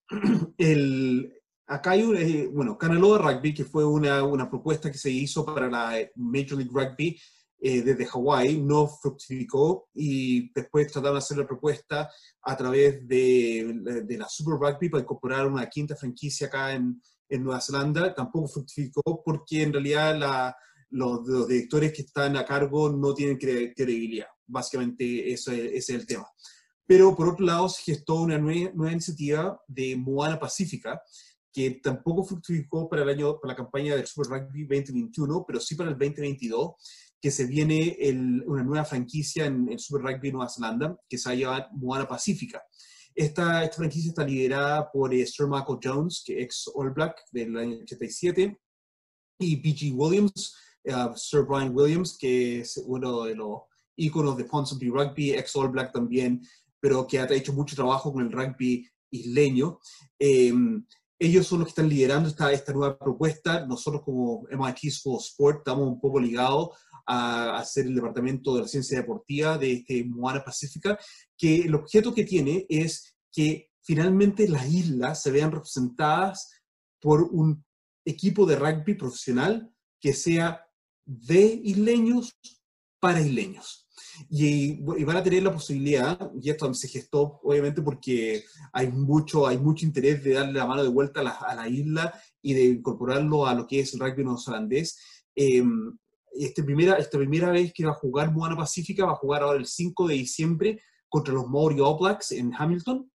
El, acá hay un, eh, bueno, Canaloa Rugby, que fue una, una, propuesta que se hizo para la Major League Rugby eh, desde Hawái, no fructificó y después trataron de hacer la propuesta a través de, de, la Super Rugby para incorporar una quinta franquicia acá en, en Nueva Zelanda. Tampoco fructificó porque en realidad la los, directores que están a cargo no tienen credibilidad. Básicamente ese, es el tema. Pero por otro lado se gestó una nueva, iniciativa de Moana Pacífica, que tampoco fructificó para el año, para la campaña del Super Rugby 2021, pero sí para el 2022, que se viene una nueva franquicia en el Super Rugby Nueva Zelanda, que se llama Moana Pacífica. Esta, esta franquicia está liderada por eh, Sir Michael Jones, que ex All Black del año 87, y B.G. Williams, Sir Brian Williams, que es uno de los íconos de Ponsonby Rugby, ex All Black también, pero que ha hecho mucho trabajo con el rugby isleño. Em, ellos son los que están liderando esta, esta nueva propuesta. Nosotros como MIT School of Sport estamos un poco ligados a, hacer el departamento de la ciencia deportiva de este Moana Pacífica, que el objeto que tiene es que finalmente las islas se vean representadas por un equipo de rugby profesional que sea de isleños para isleños. Y, van a tener la posibilidad, y esto se gestó obviamente porque hay mucho, hay mucho interés de darle la mano de vuelta a la, isla y de incorporarlo a lo que es el rugby neozelandés. Eh, esta, primera, esta primera vez que va a jugar Moana Pacífica va a jugar ahora el 5 de diciembre contra los Maori All Blacks en Hamilton.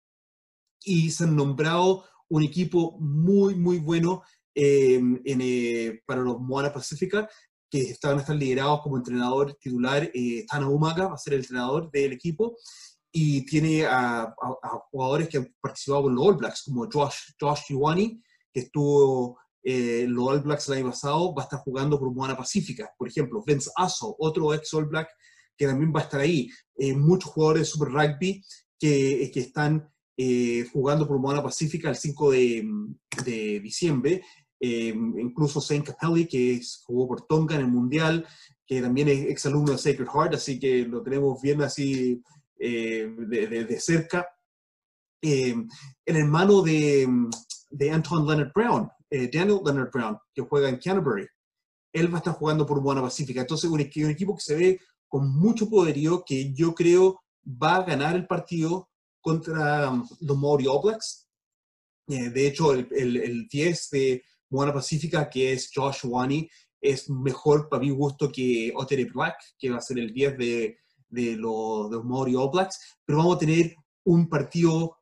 Y se han nombrado un equipo muy, muy bueno eh, eh, para los Moana Pacífica que estaban a estar liderados como entrenador titular, eh, Tana Umaga va a ser el entrenador del equipo, y tiene a, jugadores que han participado con los All Blacks, como Josh, Josh Iwani, que estuvo eh, los All Blacks el año pasado, va a estar jugando por Moana Pacífica, por ejemplo, Vince Asso, otro ex All Black, que también va a estar ahí, eh, muchos jugadores de Super Rugby que, que están eh, jugando por Moana Pacífica el 5 de, de diciembre, eh, incluso Saint Capelli, que jugó por Tonga en el Mundial, que también es exalumno de Sacred Heart, así que lo tenemos bien así eh, de, cerca. Eh, el hermano de, de Anton Leonard Brown, Daniel Leonard Brown, que juega en Canterbury, él va a estar jugando por Buena Pacífica. Entonces, un, un equipo que se ve con mucho poderío, que yo creo va a ganar el partido contra um, los Maori All Blacks. de hecho, el, el, el 10 de Moana Pacífica, que es Josh Wani, es mejor para mi gusto que Otere Black, que va a ser el 10 de, de, los, Maori All pero vamos a tener un partido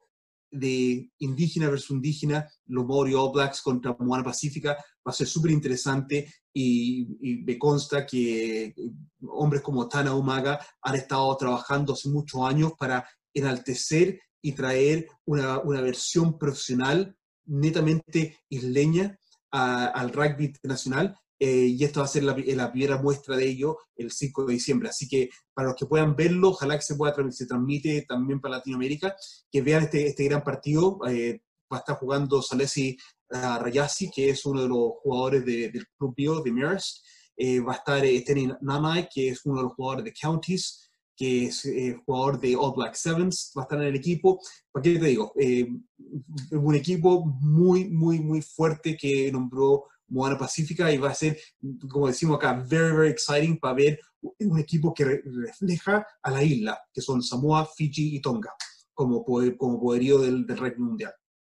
de indígena versus indígena, los Maori All Blacks contra Moana Pacífica, va a ser súper interesante y, me consta que hombres como Tana Umaga han estado trabajando hace muchos años para enaltecer y traer una, una versión profesional netamente isleña al rugby internacional eh, y esto va a ser la, primera muestra de ello el 5 de diciembre. Así que para los que puedan verlo, ojalá que se pueda se transmite también para Latinoamérica, que vean este, este gran partido. Eh, va a estar jugando Salesi uh, Rayasi, que es uno de los jugadores del Club Bio de Mirrors. Eh, va a estar Eteni Nanai, que es uno de los jugadores de Counties que es jugador de All Black Sevens, va a estar en el equipo. ¿Para qué te digo? Eh, un equipo muy, muy, muy fuerte que nombró Moana Pacífica y va a ser, como decimos acá, very, very exciting para ver un equipo que refleja a la isla, que son Samoa, Fiji y Tonga, como, poder, como poderío del, del Mundial.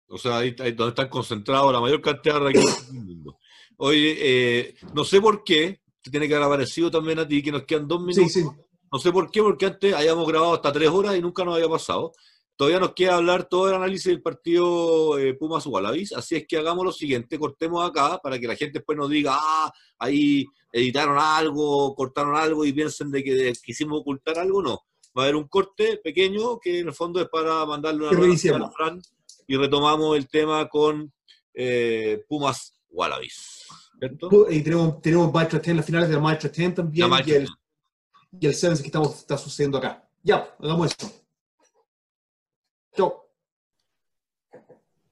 O sea, ahí, ahí, donde están concentrados la mayor cantidad de recursos del mundo. Oye, eh, no sé por qué, te tiene que haber aparecido también a ti, que nos quedan dos minutos. Sí, sí. No sé por qué, porque antes habíamos grabado hasta tres horas y nunca nos había pasado. Todavía nos queda hablar todo el análisis del partido eh, Pumas Wallabies, así es que hagamos lo siguiente, cortemos acá para que la gente después nos diga, ah, ahí editaron algo, cortaron algo y piensen de que quisimos ocultar algo, no. Va a haber un corte pequeño que en el fondo es para mandarle una reunión a Fran y retomamos el tema con eh, Pumas Wallabies. Y tenemos, tenemos 10, las finales de la Maestro 10 también. y el, y el Sevens que estamos, está sucediendo acá. Ya, hagamos esto. Chao.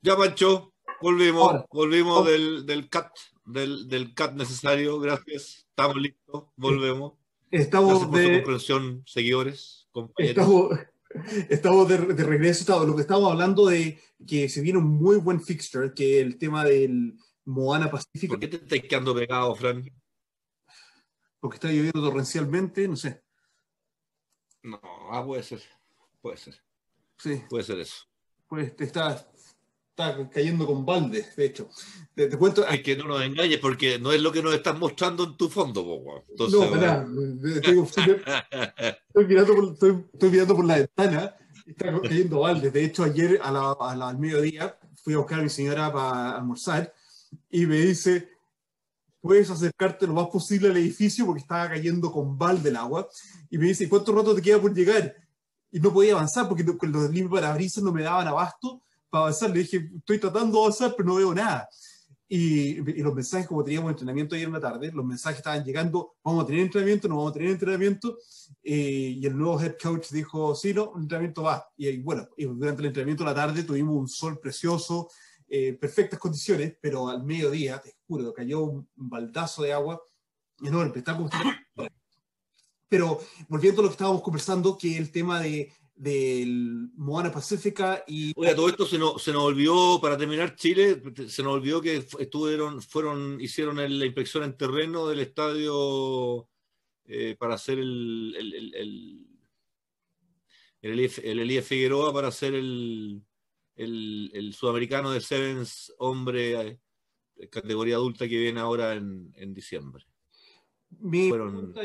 Ya, Pancho, volvimos, volvimos del, del CAT, del, del CAT necesario, gracias. Estamos listos, volvemos. Estamos de comprensión, seguidores, compañeros. Estamos, de, de, regreso. lo que estamos hablando de que se viene un muy buen fixture, que el tema del Moana Pacífico. ¿Por qué te estás quedando pegado, Fran? porque está lloviendo torrencialmente, no sé. No, ah, puede ser, puede ser. Sí. Puede ser eso. Pues te está, está cayendo con baldes, de hecho. Te, cuento. Es que no nos engañes porque no es lo que nos estás mostrando en tu fondo, Entonces, no, espera, estoy, mirando por, estoy, mirando por la ventana y está cayendo baldes. De hecho, ayer a la, al mediodía fui a buscar a mi señora para almorzar y me dice, puedes acercarte lo más posible al edificio porque estaba cayendo con balde el agua. Y me dice, ¿cuánto rato te queda por llegar? Y no podía avanzar porque los libros para parabrisas no me daban abasto para avanzar. Le dije, estoy tratando de avanzar, pero no veo nada. Y, los mensajes, como teníamos entrenamiento ayer en la tarde, los mensajes estaban llegando, vamos a tener entrenamiento, no vamos a tener entrenamiento. Eh, y el nuevo head coach dijo, sí, no, el entrenamiento va. Y, bueno, y durante el entrenamiento de la tarde tuvimos un sol precioso, eh, perfectas condiciones, pero al mediodía, te juro, cayó un, baldazo de agua enorme. Está como... Pero volviendo a lo que estábamos conversando, que el tema de del Moana Pacífica y... Oye, todo esto se nos, se nos olvidó, para terminar Chile, se nos olvidó que estuvieron, fueron, hicieron la inspección en terreno del estadio eh, para hacer el, el, el, el, el, Elías Figueroa para hacer el, el, sudamericano de Sevens hombre eh, categoría adulta que viene ahora en, en diciembre. Mi pregunta,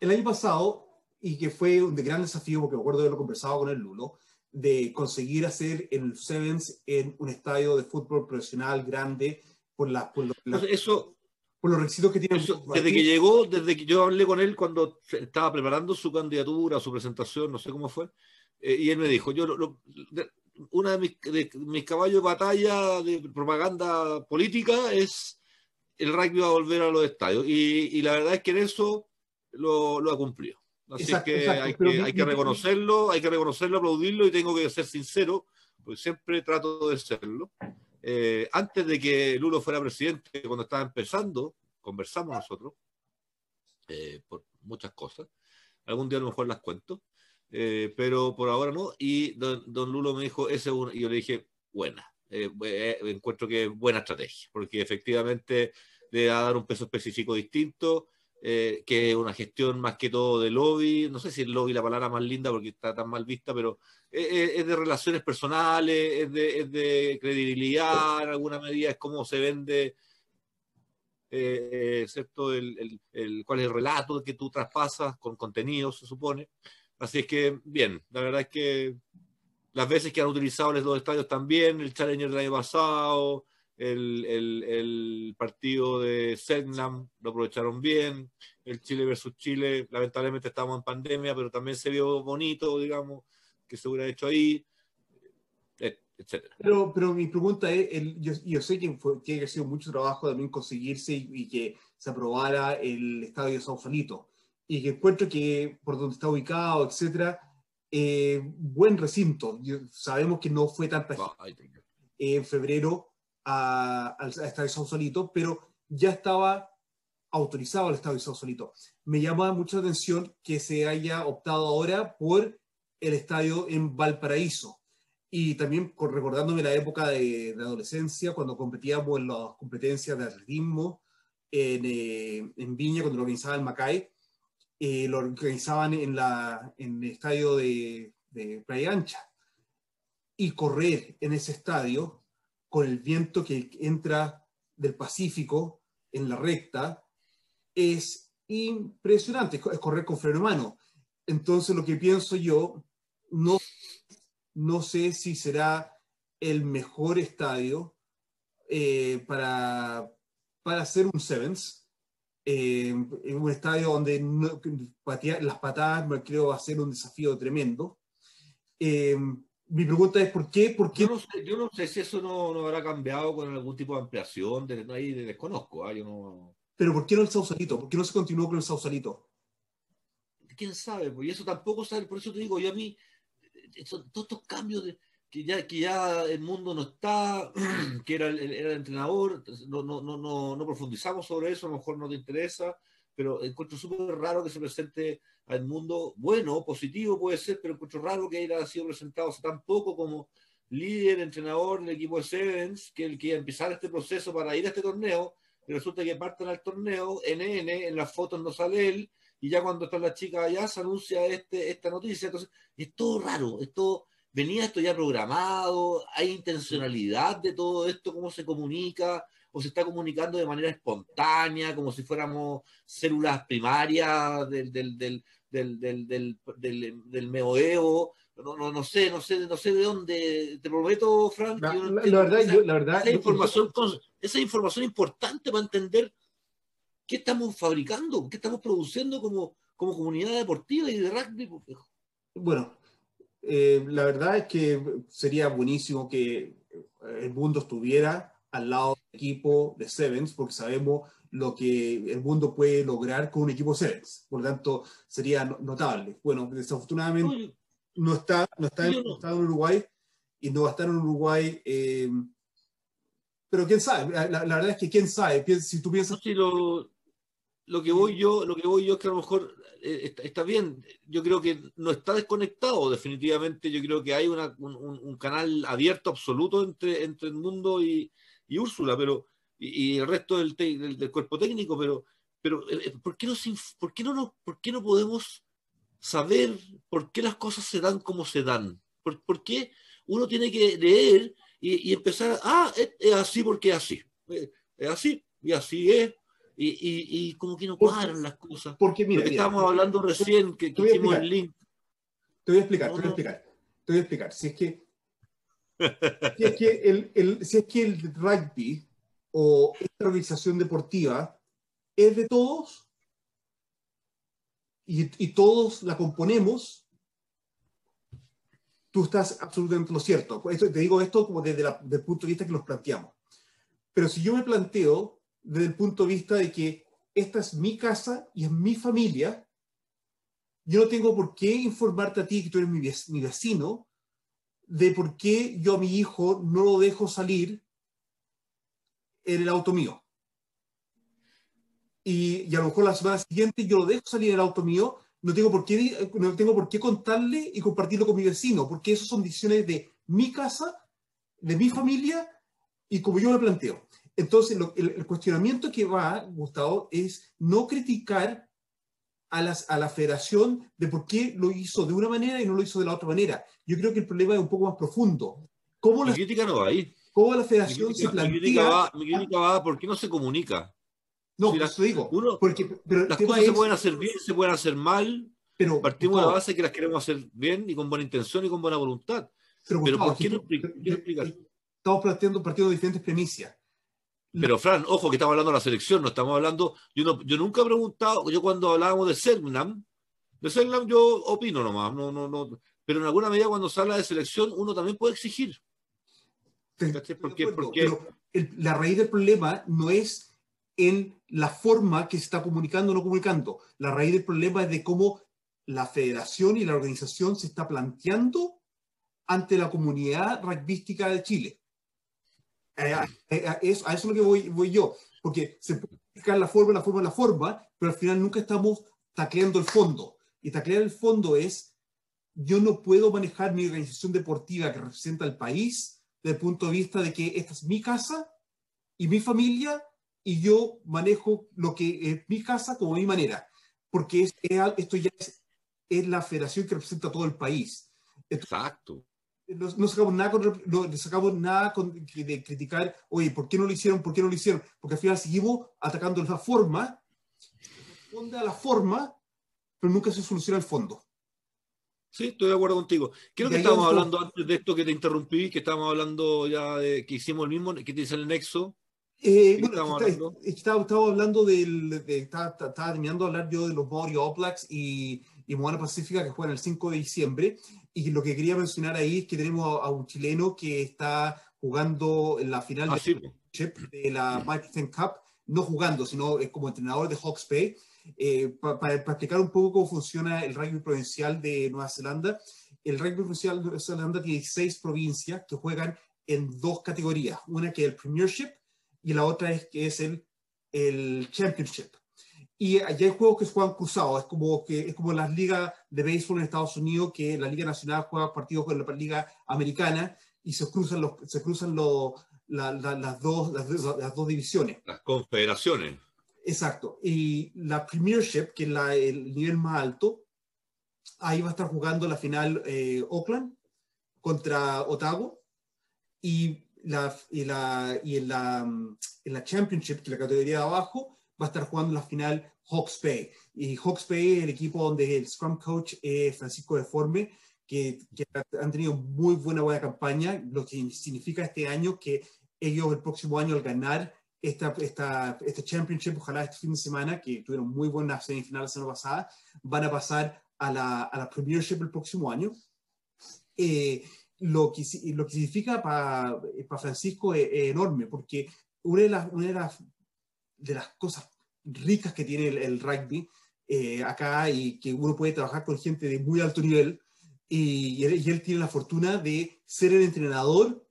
el, año pasado y que fue un gran desafío, porque me acuerdo de haberlo conversado con el Lulo, de conseguir hacer el Sevens en un estadio de fútbol profesional grande por, la, por, eso, por los requisitos que tiene. desde que llegó, desde que yo hablé con él cuando estaba preparando su candidatura, su presentación, no sé cómo fue, eh, y él me dijo, yo lo, una de mis, de mis, caballos de batalla de propaganda política es el rugby va a volver a los estadios. Y, y la verdad es que en eso lo, lo ha cumplido. Así que, hay, que hay que reconocerlo, hay que reconocerlo, aplaudirlo y tengo que ser sincero, porque siempre trato de serlo. Eh, antes de que Lulo fuera presidente, cuando estaba empezando, conversamos nosotros eh, por muchas cosas. Algún día a lo mejor las cuento, eh, pero por ahora no. Y don, Lulo me dijo, ese y yo le dije, buena. Encuentro que es buena estrategia, porque efectivamente le va a dar un peso específico distinto eh, que es una gestión más que todo de lobby, no sé si el lobby la palabra más linda porque está tan mal vista, pero es, de relaciones personales, es de, credibilidad en alguna medida, es cómo se vende, eh, excepto el, el, cuál es el relato que tú traspasas con contenido, se supone. Así es que, bien, la verdad es que las veces que han utilizado los dos estadios también, el Challenger del año pasado, el, el, partido de Selknam lo aprovecharon bien, el Chile versus Chile, lamentablemente estamos en pandemia, pero también se vio bonito, digamos, que se hubiera hecho ahí, etc. Pero, pero mi pregunta es, el, yo, yo, sé que, fue, que ha sido mucho trabajo también conseguirse y, que se aprobara el estadio de Sausalito, y que encuentro que por donde está ubicado, etcétera, eh, buen recinto. sabemos que no fue tanta gente. en febrero al Estadio Sausalito, pero ya estaba autorizado el Estadio Sausalito. Me llama mucha atención que se haya optado ahora por el estadio en Valparaíso. Y también recordándome la época de, adolescencia, cuando competíamos en las competencias de atletismo en, eh, en Viña, cuando lo organizaba el Macay, eh, lo organizaban en, la, en el estadio de, Playa Ancha. Y correr en ese estadio con el viento que entra del Pacífico en la recta, es impresionante, es correr con freno mano. Entonces lo que pienso yo, no, no sé si será el mejor estadio eh, para, para hacer un Sevens, eh, en un estadio donde las patadas creo va a ser un desafío tremendo. Eh, mi pregunta es ¿por qué? ¿Por qué? Yo, no sé, si eso no, no, habrá cambiado con algún tipo de ampliación, de, ahí desconozco. ¿ah? Yo no... Pero ¿por qué no el Sausalito? ¿Por qué no se continuó con el Sausalito? ¿Quién sabe? Pues eso tampoco sabe, por eso te digo, yo a mí, todos estos cambios de, que ya, que ya el mundo no está, que era el, era el entrenador, no, no, no, no, profundizamos sobre eso, a lo mejor no te interesa, pero encuentro súper raro que se presente al mundo, bueno, positivo puede ser, pero encuentro raro que haya sido presentado hace tan poco como líder, entrenador del equipo de Sevens, que el que iba a empezar este proceso para ir a este torneo, y resulta que parten al torneo, NN, en las fotos no sale él, y ya cuando está la chica allá se anuncia este, esta noticia, entonces es todo raro, esto venía esto ya programado, hay intencionalidad de todo esto, cómo se comunica, o se está comunicando de manera espontánea, como si fuéramos células primarias del, del, del, del, del. No, no, no, sé, no sé, no sé de dónde. Te prometo, Frank. La, verdad, la verdad, esa, información, esa información importante para entender qué estamos fabricando, qué estamos produciendo como, como comunidad deportiva y de rugby. Pues, bueno, eh, la verdad es que sería buenísimo que el mundo estuviera al lado del equipo de Sevens, porque sabemos lo que el mundo puede lograr con un equipo Sevens. Por lo tanto, sería notable. Bueno, desafortunadamente no está, no está, en, Uruguay y no va a estar en Uruguay. Eh, pero quién sabe, la, verdad es que quién sabe, si tú piensas... Lo, lo, que voy yo, lo que voy yo es que a lo mejor eh, está, bien, yo creo que no está desconectado definitivamente, yo creo que hay una, un, canal abierto absoluto entre, entre el mundo y, y Úrsula, pero y, el resto del, del, cuerpo técnico, pero, pero eh, ¿por, qué no, por, qué no, ¿por qué no podemos saber por qué las cosas se dan como se dan? ¿Por, por qué uno tiene que leer y, empezar, ah, es, así porque es así, eh, es así y así es. Y, y, como que no cuadran las cosas. Porque mira, estábamos hablando recién que, hicimos el link. Te voy a explicar, te voy a explicar. Te voy a explicar. Si es que, si es que el, el, si es que el rugby o esta organización deportiva es de todos y, y todos la componemos, tú estás absolutamente lo cierto. Esto, te digo esto como desde, el punto de vista que los planteamos. Pero si yo me planteo desde el punto de vista de que esta es mi casa y es mi familia, yo no tengo por qué informarte a ti que tú eres mi, vecino de por qué yo a mi hijo no lo dejo salir en el auto mío. Y, y, a lo mejor la semana siguiente yo lo dejo salir en el auto mío no tengo por qué, no tengo por qué contarle y compartirlo con mi vecino, porque esas son decisiones de mi casa, de mi familia y como yo lo planteo. Entonces, el, cuestionamiento que va, Gustavo, es no criticar a, las, a la federación de por qué lo hizo de una manera y no lo hizo de la otra manera. Yo creo que el problema es un poco más profundo. ¿Cómo la, crítica no va ahí. ¿Cómo la federación se plantea? Mi crítica, va, mi crítica va, ¿por qué no se comunica? No, si eso digo. porque, las cosas se pueden hacer bien, se pueden hacer mal. Pero, Partimos de la base que las queremos hacer bien y con buena intención y con buena voluntad. Pero, ¿por qué no? Estamos planteando partidos de diferentes premisas. Pero, Fran, ojo que estamos hablando de la selección, no estamos hablando. Yo, no, yo nunca he preguntado, yo cuando hablábamos de Selnam, de Selnam yo opino nomás, no, no, no. Pero en alguna medida cuando se habla de selección, uno también puede exigir. Porque, porque... la raíz del problema no es en la forma que se está comunicando o no comunicando. La raíz del problema es de cómo la federación y la organización se está planteando ante la comunidad rugbyística de Chile. Eh, eh, a, eso, es lo que voy, voy yo, porque se puede explicar la forma, la forma, la forma, pero al final nunca estamos tacleando el fondo. Y taclear el fondo es, yo no puedo manejar mi organización deportiva que representa al país desde el punto de vista de que esta es mi casa y mi familia y yo manejo lo que es mi casa como mi manera, porque es, esto ya es, la federación que representa a todo el país. Exacto. No, sacamos nada, con, no sacamos nada de criticar, oye, ¿por qué no lo hicieron? ¿Por qué no lo hicieron? Porque al final seguimos atacando la forma, responde a la forma, pero nunca se soluciona el fondo. Sí, estoy de acuerdo contigo. Creo que estábamos hablando antes de esto que te interrumpí, que estábamos hablando ya de que hicimos el mismo, que te dice el nexo, eh, estaba, hablando del. De, estaba, terminando de hablar yo de los Maori All Blacks y, y Moana Pacífica que juegan el 5 de diciembre. Y lo que quería mencionar ahí es que tenemos a, un chileno que está jugando en la final ah, de, la Microsoft Cup, no jugando, sino como entrenador de Hawke's Bay. Eh, para explicar un poco cómo funciona el rugby provincial de Nueva Zelanda, el rugby provincial de Nueva Zelanda tiene seis provincias que juegan en dos categorías. Una que es el Premiership, y la otra es que es el, el Championship. Y allá hay juegos que se juegan cruzados, es como, que, es como las ligas de béisbol en Estados Unidos, que la Liga Nacional juega partidos con la Liga Americana y se cruzan, los, se cruzan los, las, dos, las, dos divisiones. Las confederaciones. Exacto. Y la Premiership, que es la, el nivel más alto, ahí va a estar jugando la final eh, Oakland contra Otago. Y la, y, la, y en, la, en la Championship, que la categoría de abajo, va a estar jugando la final Hawke's Bay. Y Hawke's Bay es el equipo donde el Scrum Coach es Francisco Deforme, que, que han tenido muy buena, buena campaña, lo que significa este año que ellos el próximo año al ganar esta, esta, este championship, ojalá este fin de semana, que tuvieron muy buena semifinal la semana pasada, van a pasar a la, a la Premiership el próximo año. Eh, lo que, lo que significa para Francisco es, enorme, porque una de las, una de las, de las cosas ricas que tiene el, rugby eh, acá y que uno puede trabajar con gente de muy alto nivel y, él, tiene la fortuna de ser el entrenador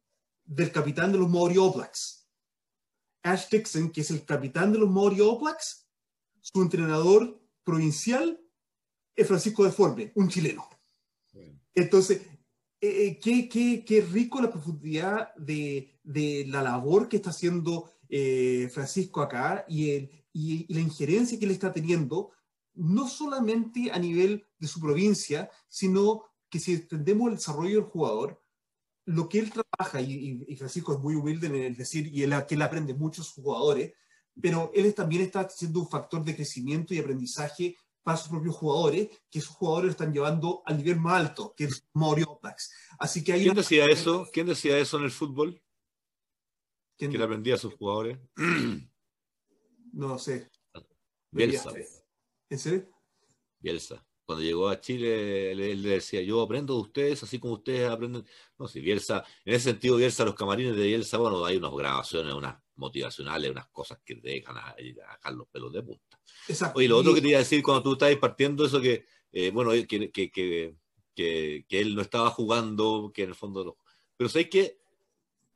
del capitán de los Maori All Blacks. Ash Dixon, que es el capitán de los Maori All Blacks, su entrenador provincial es Francisco de Forme, un chileno. Entonces, eh, eh, qué, qué, rico la profundidad de, de, la labor que está haciendo eh, Francisco acá y, el, y, la injerencia que él está teniendo, no solamente a nivel de su provincia, sino que si entendemos el desarrollo del jugador, lo que él trabaja, y, Francisco es muy humilde en el decir, y él, que él aprende muchos jugadores, pero él también está siendo un factor de crecimiento y aprendizaje para sus propios jugadores, que esos jugadores están llevando al nivel más alto, que es Mario Así que ¿Quién decía eso? ¿Quién decía eso en el fútbol? ¿Quién le aprendía a sus jugadores? no sé. Bielsa. ¿En serio? Bielsa. Cuando llegó a Chile, él, le decía, yo aprendo de ustedes, así como ustedes aprenden. No, si Bielsa, en ese sentido, Bielsa, los camarines de Bielsa, bueno, hay unas grabaciones, unas motivacionales, unas cosas que te dejan a, a los pelos de punta. Exacto. Oye, lo otro que te iba a decir cuando tú estabas partiendo eso que, eh, bueno, que, que, que, que, él no estaba jugando, que en el fondo Pero sabes que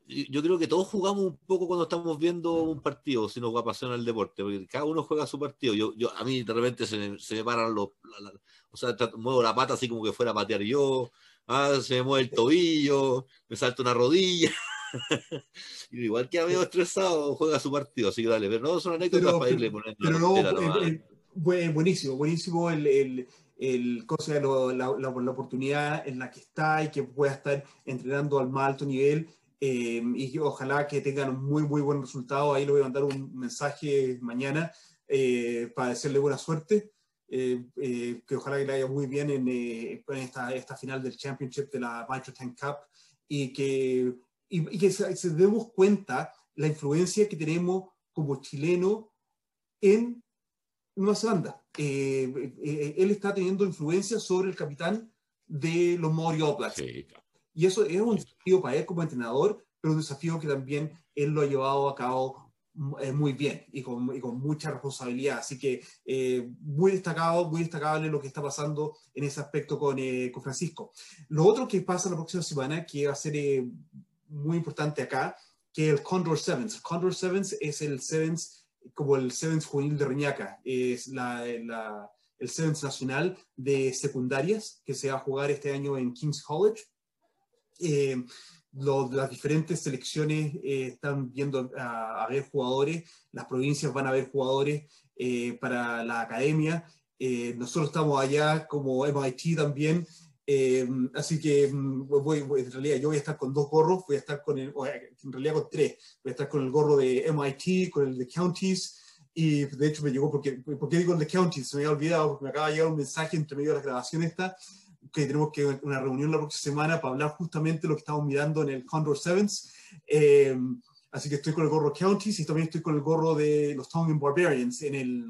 yo creo que todos jugamos un poco cuando estamos viendo un partido, si nos apasiona el deporte, porque cada uno juega su partido. Yo, yo, a mí de repente se me, se me paran los, o sea, muevo la pata así como que fuera a patear yo, ah, se me mueve el tobillo, me salta una rodilla. igual que veo estresado, juega su partido, así que dale, pero no son anécdotas para irle poniendo pero no, eh, eh, buenísimo, buenísimo el, el, el cosa, la, la, oportunidad en la que está y que pueda estar entrenando al más alto nivel. Eh, y ojalá que tengan un muy, muy buen resultado. Ahí le voy a mandar un mensaje mañana para decirle buena suerte. que ojalá que le vaya muy bien en, en esta, esta, final del Championship de la Tank Cup y que y, que se, demos cuenta la influencia que tenemos como chileno en Nueva Zelanda. Eh, eh, eh, él está teniendo influencia sobre el capitán de los Maori All Blacks. Y eso es un desafío para él como entrenador, pero un desafío que también él lo ha llevado a cabo muy bien y con, y con, mucha responsabilidad. Así que muy destacado, muy destacable lo que está pasando en ese aspecto con, con, Francisco. Lo otro que pasa la próxima semana, que va a ser muy importante acá, que el Condor Sevens. El Condor Sevens es el Sevens, como el Sevens juvenil de Reñaca, es la, el Sevens nacional de secundarias que se va a jugar este año en King's College. Eh, las diferentes selecciones eh, están viendo a, ver jugadores, las provincias van a ver jugadores eh, para la academia. nosotros estamos allá como MIT también eh, así que mm, voy, en realidad yo voy a estar con dos gorros, voy a estar con el, en realidad con tres, voy a estar con el gorro de MIT, con el de Counties, y de hecho me llegó, porque, ¿por qué digo el de Counties? Se me había olvidado, porque me acaba de llegar un mensaje entre medio de la grabación esta, que tenemos que una reunión la próxima semana para hablar justamente de lo que estamos mirando en el Condor Sevens. Eh, así que estoy con el gorro Counties y también estoy con el gorro de los Tongan Barbarians en el,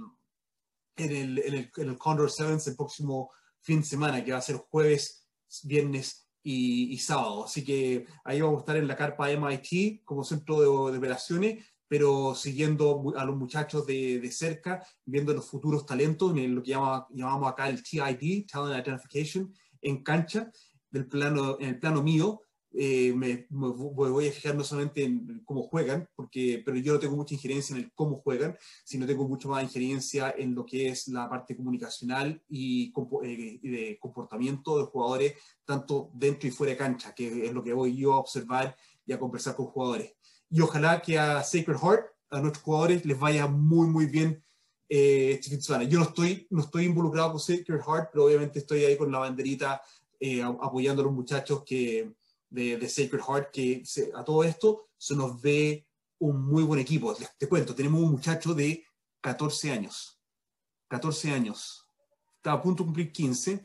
en el, en el, en el Condor Sevens el próximo fin de semana, que va a ser jueves, viernes y, sábado. Así que ahí vamos a estar en la carpa MIT como centro de, operaciones, pero siguiendo a los muchachos de, de, cerca, viendo los futuros talentos, en lo que llamamos acá el TID, Talent Identification, en cancha, del plano, en el plano mío, eh, me, voy a fijar no solamente en cómo juegan, porque, pero yo no tengo mucha injerencia en el cómo juegan, sino tengo mucho más injerencia en lo que es la parte comunicacional y, eh, de comportamiento de jugadores, tanto dentro y fuera de cancha, que es lo que voy yo a observar y a conversar con jugadores. Y ojalá que a Sacred Heart, a nuestros jugadores, les vaya muy, muy bien eh, este Yo no estoy, no estoy involucrado con Sacred Heart, pero obviamente estoy ahí con la banderita eh, apoyando a los muchachos que de, Sacred Heart, que a todo esto se nos ve un muy buen equipo. te cuento, tenemos un muchacho de 14 años. 14 años. Está a punto de cumplir 15.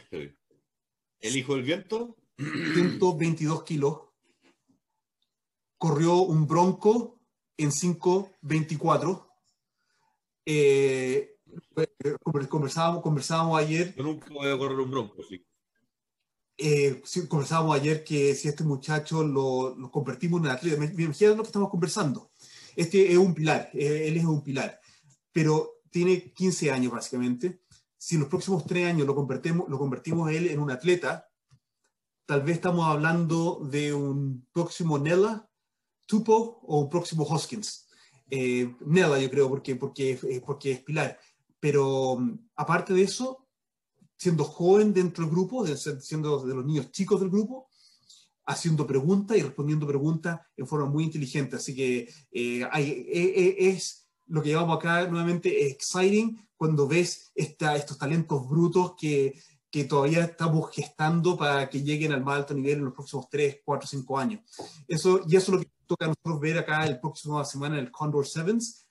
¿El hijo del viento? 122 kilos. Corrió un bronco en 5.24. Eh, conversábamos, conversábamos ayer. Yo nunca voy a correr un bronco, sí eh, conversábamos ayer que si este muchacho lo, lo convertimos en un atleta, me, me imagino lo que estamos conversando. Este es un pilar, eh, él es un pilar, pero tiene 15 años básicamente. Si en los próximos tres años lo convertimos, lo convertimos a él en un atleta, tal vez estamos hablando de un próximo Nella, Tupo o un próximo Hoskins. Eh, Nella, yo creo, porque, porque, eh, porque es pilar. Pero mm, aparte de eso, siendo joven dentro del grupo, siendo de los niños chicos del grupo, haciendo preguntas y respondiendo preguntas en forma muy inteligente. Así que eh, hay, es lo que llamamos acá nuevamente exciting cuando ves esta, estos talentos brutos que, que todavía estamos gestando para que lleguen al más alto nivel en los próximos 3, 4, 5 años. Eso, y eso es lo que toca a nosotros ver acá el próximo semana en el Condor Sevens.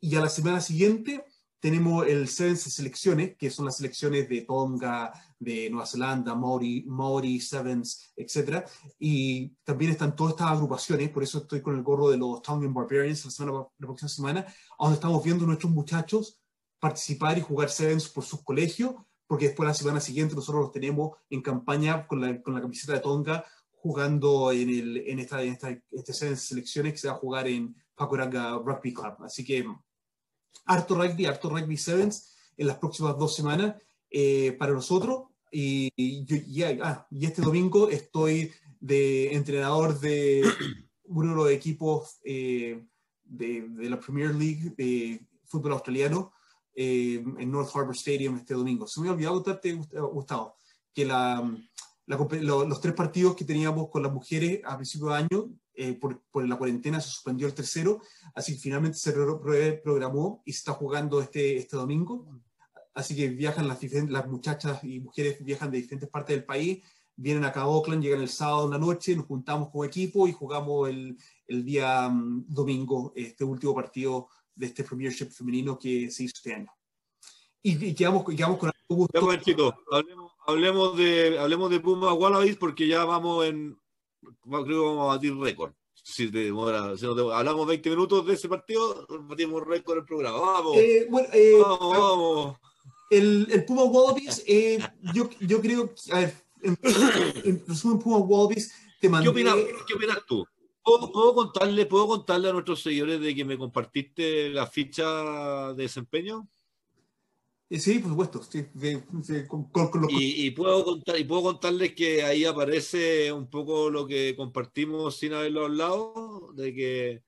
Y a la semana siguiente tenemos el Sevens de selecciones, que son las selecciones de Tonga, de Nueva Zelanda, Maori, Maori Sevens, etc. Y también están todas estas agrupaciones, por eso estoy con el gorro de los Tongan Barbarians la, semana, la próxima semana, donde estamos viendo a nuestros muchachos participar y jugar Sevens por sus colegios, porque después la semana siguiente nosotros los tenemos en campaña con la, con la camiseta de Tonga jugando en, el, en esta, en esta, este selecciones que se va a jugar en Pakuranga Rugby Club. Así que harto rugby, harto rugby sevens en las próximas dos semanas eh, para nosotros. Y, y, ah, y, este domingo estoy de entrenador de uno de los equipos eh, de, de, la Premier League de fútbol australiano eh, en North Harbour Stadium este domingo. Se me ha olvidado contarte, Gustavo, que la, los tres partidos que teníamos con las mujeres a principio de año, eh, por, por, la cuarentena se suspendió el tercero, así que finalmente se programó y se está jugando este, este domingo. Así que viajan las, las muchachas y mujeres viajan de diferentes partes del país, vienen acá a Oakland, llegan el sábado en la noche, nos juntamos como equipo y jugamos el, el día um, domingo este último partido de este Premiership femenino que se hizo este año. Y, y quedamos, quedamos con algo gusto. chicos, hablemos, hablemos, de, hablemos de Puma Wallabies porque ya vamos en. Creo que vamos a batir récord. Si, te demora, si no hablamos 20 minutos de ese partido, batimos récord el programa. Vamos. Eh, bueno, eh, vamos, vamos. El, el Puma Wallabies, eh, yo, yo creo. A ver, en, en resumen, Puma Wallabies te mandé. ¿Qué opinas, ¿Qué opinas tú? ¿Puedo, contarle, ¿Puedo contarle a nuestros seguidores de que me compartiste la ficha de desempeño? Eh, sí, por supuesto. Sí, y, puedo contar, y puedo contarles que ahí aparece un poco lo que compartimos sin haberlo hablado, de que,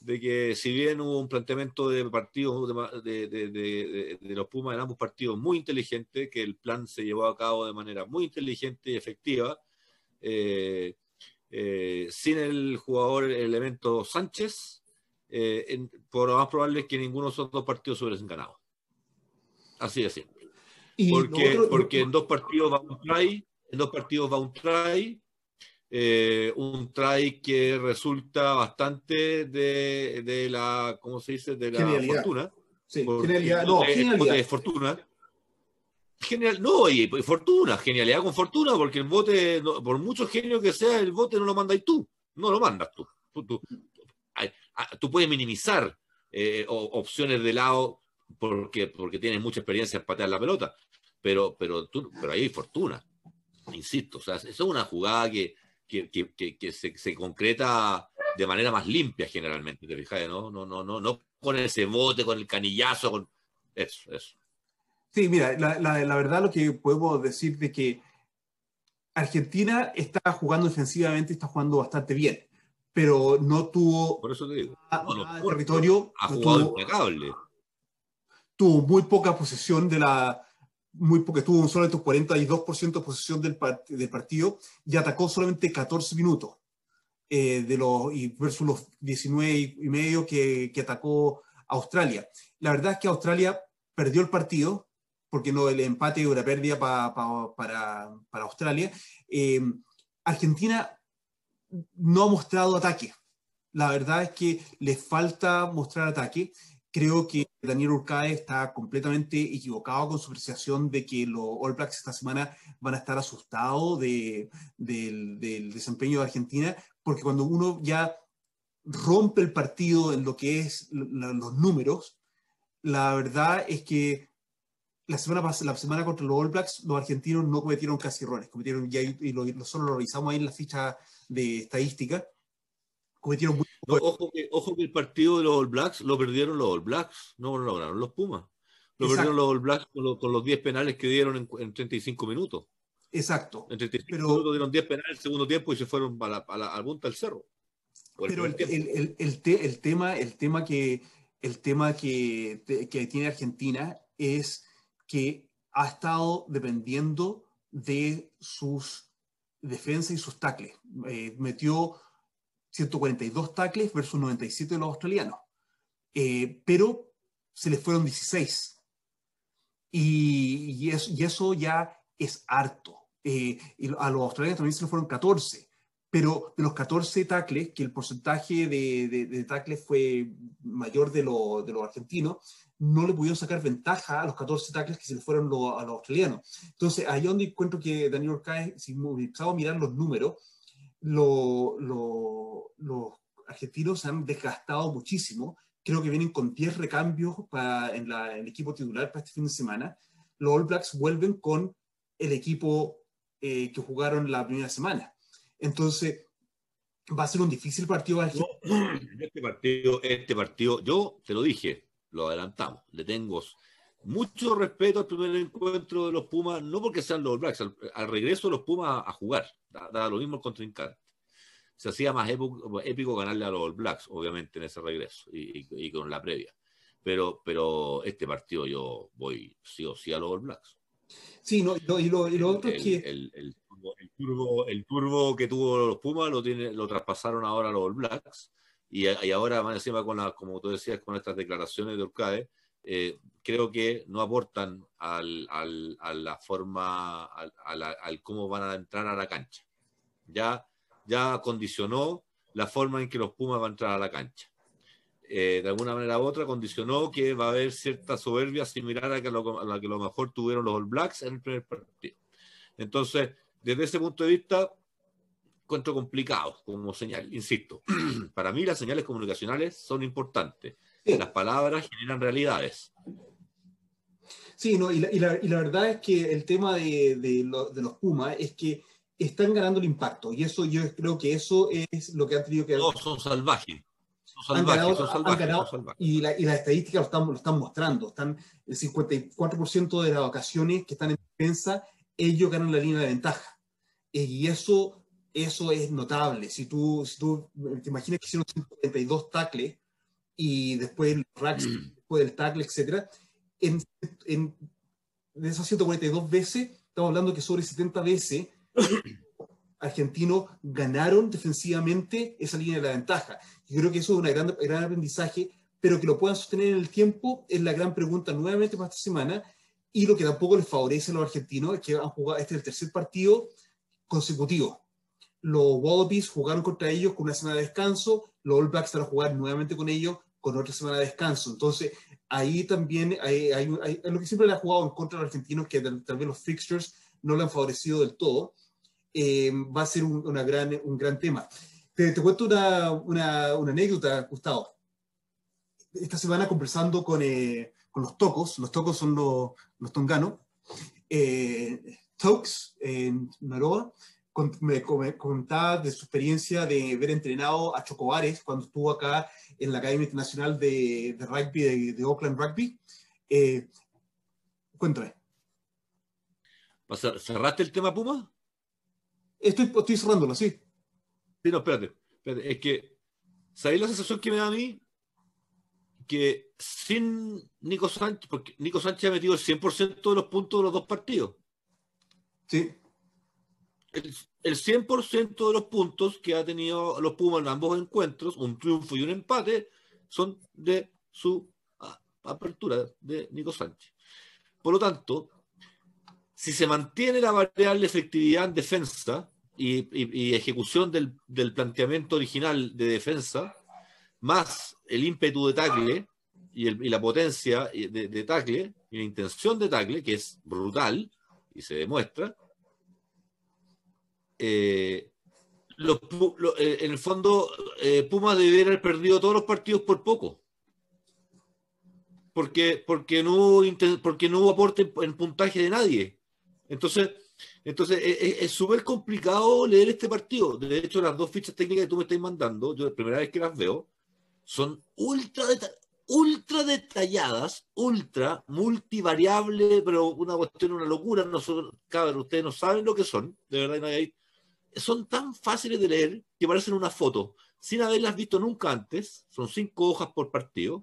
de que si bien hubo un planteamiento de partidos de, de, de, de, los Pumas en ambos partidos muy inteligente, que el plan se llevó a cabo de manera muy inteligente y efectiva, eh, eh, sin el jugador, el elemento Sánchez, eh, por lo más probable es que ninguno de esos dos partidos se hubiesen ganado. Así de simple. porque, porque en dos partidos va un try, en dos partidos va un try, eh, un try que resulta bastante de, de, la, ¿cómo se dice? De la fortuna. Sí, genialidad. No, genialidad. De fortuna. Genial, no, y, fortuna, genialidad con fortuna, porque el bote, por mucho genio que sea, el bote no lo mandas tú, no lo mandas tú. Tú, tú, puedes minimizar eh, opciones de lado porque, porque tienes mucha experiencia en patear la pelota, pero, pero, tú, pero ahí hay fortuna, insisto, o sea, eso es una jugada que, que, que, se, concreta de manera más limpia generalmente, ¿te fijas? No, no, no, no, no con ese bote, con el canillazo, con eso, eso. Sí, mira, la, la, la, verdad lo que podemos decir de que Argentina está jugando defensivamente, está jugando bastante bien, pero no tuvo Por eso te digo. territorio. Ha jugado tuvo, impecable. Tuvo muy poca posesión de la muy porque tuvo un solamente 42% de posesión del, part, del, partido y atacó solamente 14 minutos eh, de los, y versus los 19 y medio que, que atacó Australia. La verdad es que Australia perdió el partido, porque no el empate o la pérdida pa, pa, para, para, Australia. Eh, Argentina no ha mostrado ataque. La verdad es que le falta mostrar ataque. Creo que Daniel Urcae está completamente equivocado con su apreciación de que los All Blacks esta semana van a estar asustados de, de, del desempeño de Argentina, porque cuando uno ya rompe el partido en lo que es los números, la verdad es que la semana, la semana contra los All Blacks, los argentinos no cometieron casi errores, cometieron, ya, y lo, solo lo revisamos ahí en la ficha de estadística, cometieron muy no, ojo, que, ojo que el partido de los All Blacks lo perdieron los All Blacks, no lo lograron los Pumas. Lo Exacto. perdieron los All Blacks con, lo, con los 10 penales que dieron en, en, 35 minutos. Exacto. En pero, dieron 10 penales el segundo tiempo y se fueron a la, a punta del cerro. Pero el, el, el, tema, el tema, que, el tema que, que tiene Argentina es que ha estado dependiendo de sus defensas y sus tacles. Eh, metió 142 tacles versus 97 de los australianos. Eh, pero se les fueron 16. Y, y, eso, y eso ya es harto. Eh, y a los australianos también se les fueron 14. Pero de los 14 tacles, que el porcentaje de, de, de tacles fue mayor de, lo, de los argentinos, no le pudieron sacar ventaja a los 14 tackles que se le fueron a los australianos. Entonces, ahí donde encuentro que Daniel Orcáez, si empezamos a mirar los números, los argentinos se han desgastado muchísimo. Creo que vienen con 10 recambios para, en, el equipo titular para este fin de semana. Los All Blacks vuelven con el equipo eh, que jugaron la primera semana. Entonces, va a ser un difícil partido. este partido, este partido, yo te lo dije, lo adelantamos. Le tengo mucho respeto al primer encuentro de los Pumas, no porque sean los Blacks, al, regreso de los Pumas a, jugar, da, lo mismo el contrincante. Se hacía más épico, ganarle a los Blacks, obviamente, en ese regreso y, con la previa. Pero, pero este partido yo voy sí o sí a los Blacks. Sí, no, y, lo, otro es que. El, el, turbo, el, turbo, que tuvo los Pumas lo, tiene, lo traspasaron ahora los All Blacks y, y, más encima con la, como tú decías, con estas declaraciones de Urcae, eh, creo que no aportan al, al, a la forma, al, al, cómo van a entrar a la cancha. Ya, ya condicionó la forma en que los Pumas van a entrar a la cancha. Eh, de alguna manera u otra condicionó que va a haber cierta soberbia similar a, que lo, a la que a lo mejor tuvieron los All Blacks en el primer partido. Entonces, desde ese punto de vista, encuentro complicado como señal, insisto. Para mí las señales comunicacionales son importantes. Las palabras generan realidades. Sí, no, y, la, verdad es que el tema de, los Pumas es que están ganando el impacto y eso yo creo que eso es lo que han tenido que... No, son salvajes. Son salvajes, son salvajes, Y, la, las estadísticas lo están, lo están mostrando. Están el 54% de las ocasiones que están en defensa, ellos ganan la línea de ventaja. Eh, y eso eso es notable. Si tú, si tú te imaginas que hicieron 142 tackles y después el racks, mm. después del tackle, etc., en, en, de esas 142 veces, estamos hablando que sobre 70 veces argentinos ganaron defensivamente esa línea de la ventaja. Yo creo que eso es un gran, gran aprendizaje, pero que lo puedan sostener en el tiempo es la gran pregunta nuevamente para esta semana. Y lo que tampoco les favorece a los argentinos es que han jugado, este es el tercer partido consecutivo los Wallabies jugaron contra ellos con una semana de descanso, los All Blacks van a jugar nuevamente con ellos con otra semana de descanso. Entonces, ahí también hay, lo que siempre le ha jugado en contra de los argentinos, que tal, vez los fixtures no le han favorecido del todo, eh, va a ser un, una gran, un gran tema. Te, cuento una, una, una, anécdota, Gustavo. Esta semana conversando con, eh, con los tocos, los tocos son los, los tonganos, eh, Tokes en Naroa, me, comentaba de su experiencia de haber entrenado a Chocobares cuando estuvo acá en la Academia Internacional de, Rugby de, Oakland Rugby. Eh, cuéntame. ¿Cerraste el tema Puma? Estoy, estoy cerrándolo, sí. Sí, no, espérate, Es que, ¿sabéis la sensación que me da a mí? Que sin Nico Sánchez, porque Nico Sánchez ha metido el 100% de los puntos de los dos partidos. Sí el, 100% de los puntos que ha tenido los Pumas en ambos encuentros, un triunfo y un empate, son de su apertura de Nico Sánchez. Por lo tanto, si se mantiene la variable efectividad en defensa y, ejecución del, planteamiento original de defensa, más el ímpetu de tackle y, la potencia de, de tackle y la intención de tackle, que es brutal y se demuestra, eh, eh, en el fondo, eh, Pumas debería haber perdido todos los partidos por poco. Porque, porque, no, hubo, porque no aporte en puntaje de nadie. Entonces, entonces es súper complicado leer este partido. De hecho, las dos fichas técnicas que tú me estás mandando, yo la primera vez que las veo, son ultra, ultra detalladas, ultra multivariable, pero una cuestión, una locura. Nosotros, cabrón, ustedes no saben lo que son, de verdad, hay, son tan fáciles de leer que parecen una foto, sin haberlas visto nunca antes. Son cinco hojas por partido.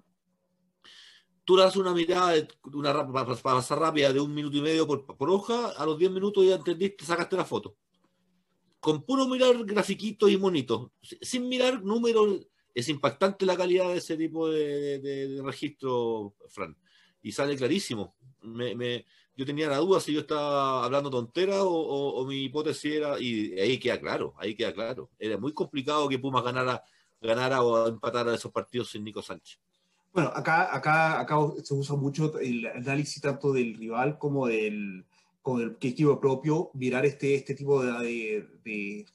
Tú das una mirada, una pasar rápida de un minuto y medio por, por hoja, a los diez minutos ya entendiste, sacaste la foto. Con puro mirar grafiquitos y monitos, sin mirar números es impactante la calidad de ese tipo de, registro, Fran. Y sale clarísimo. yo tenía la duda si yo estaba hablando tontera o, mi hipótesis era, y ahí queda claro, ahí queda claro. Era muy complicado que Pumas ganara, ganara o empatara esos partidos sin Nico Sánchez. Bueno, acá, acá, acá se usa mucho el análisis tanto del rival como del, como del equipo propio, mirar este, este tipo de, de, de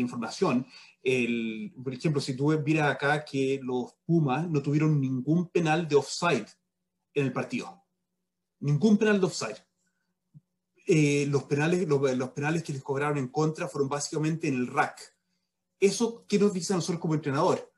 información el, por ejemplo, si tú miras acá que los Pumas no tuvieron ningún penal de offside en el partido. Ningún penal de offside. Eh, los, penales, los, penales que les cobraron en contra fueron básicamente en el rack. ¿Eso qué nos dice a nosotros como entrenador?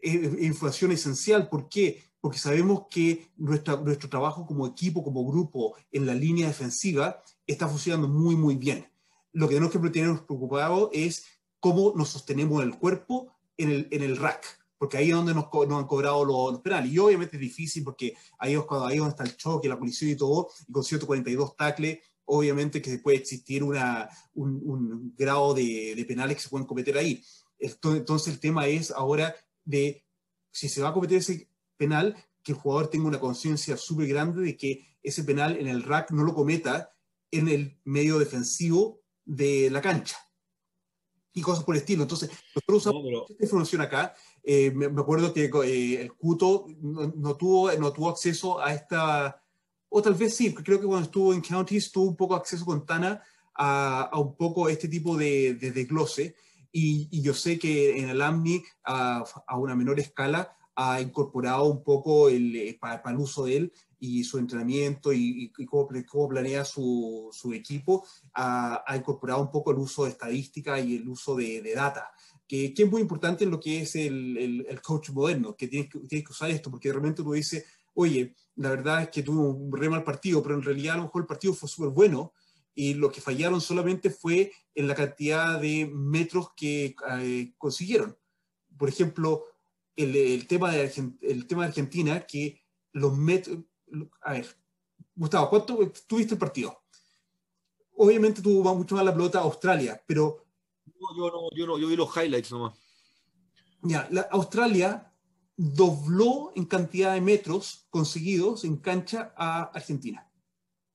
Es información esencial. ¿Por qué? Porque sabemos que nuestra, nuestro trabajo como equipo, como grupo, en la línea defensiva, está funcionando muy, muy bien. Lo que tenemos que tenernos preocupado es cómo nos sostenemos el cuerpo en el, en el rack, porque ahí es donde nos, nos han cobrado los, penales. Y obviamente es difícil porque ahí es, cuando, ahí donde está el choque, la colisión y todo, y con 142 tacles, obviamente que puede existir una, un, un, grado de, de, penales que se pueden cometer ahí. Entonces el tema es ahora de si se va a cometer ese penal, que el jugador tenga una conciencia súper grande de que ese penal en el rack no lo cometa en el medio defensivo de la cancha y cosas por el estilo. Entonces, nosotros usamos esta información acá. Eh, me, acuerdo que eh, el CUTO no, tuvo, no tuvo acceso a esta, o tal vez sí, creo que cuando estuvo en Counties tuvo un poco acceso con Tana a, a un poco este tipo de, de desglose. Y, y, yo sé que en el AMNI, a, a una menor escala, ha incorporado un poco el, eh, para, el uso de él y su entrenamiento y, cómo, cómo, planea su, su equipo, ha, ha, incorporado un poco el uso de estadística y el uso de, de data, que, que, es muy importante en lo que es el, el, el coach moderno, que tienes, que tienes que usar esto, porque realmente uno dice, oye, la verdad es que tuvo un re mal partido, pero en realidad a lo mejor el partido fue súper bueno, y lo que fallaron solamente fue en la cantidad de metros que eh, consiguieron. Por ejemplo, el, el, tema de el tema de Argentina, que los metros, a ver, Gustavo, ¿cuánto tuviste el partido? Obviamente tuvo mucho más la pelota Australia, pero... No, yo, no, yo, no, yo vi los highlights nomás. Ya, la Australia dobló en cantidad de metros conseguidos en cancha a Argentina.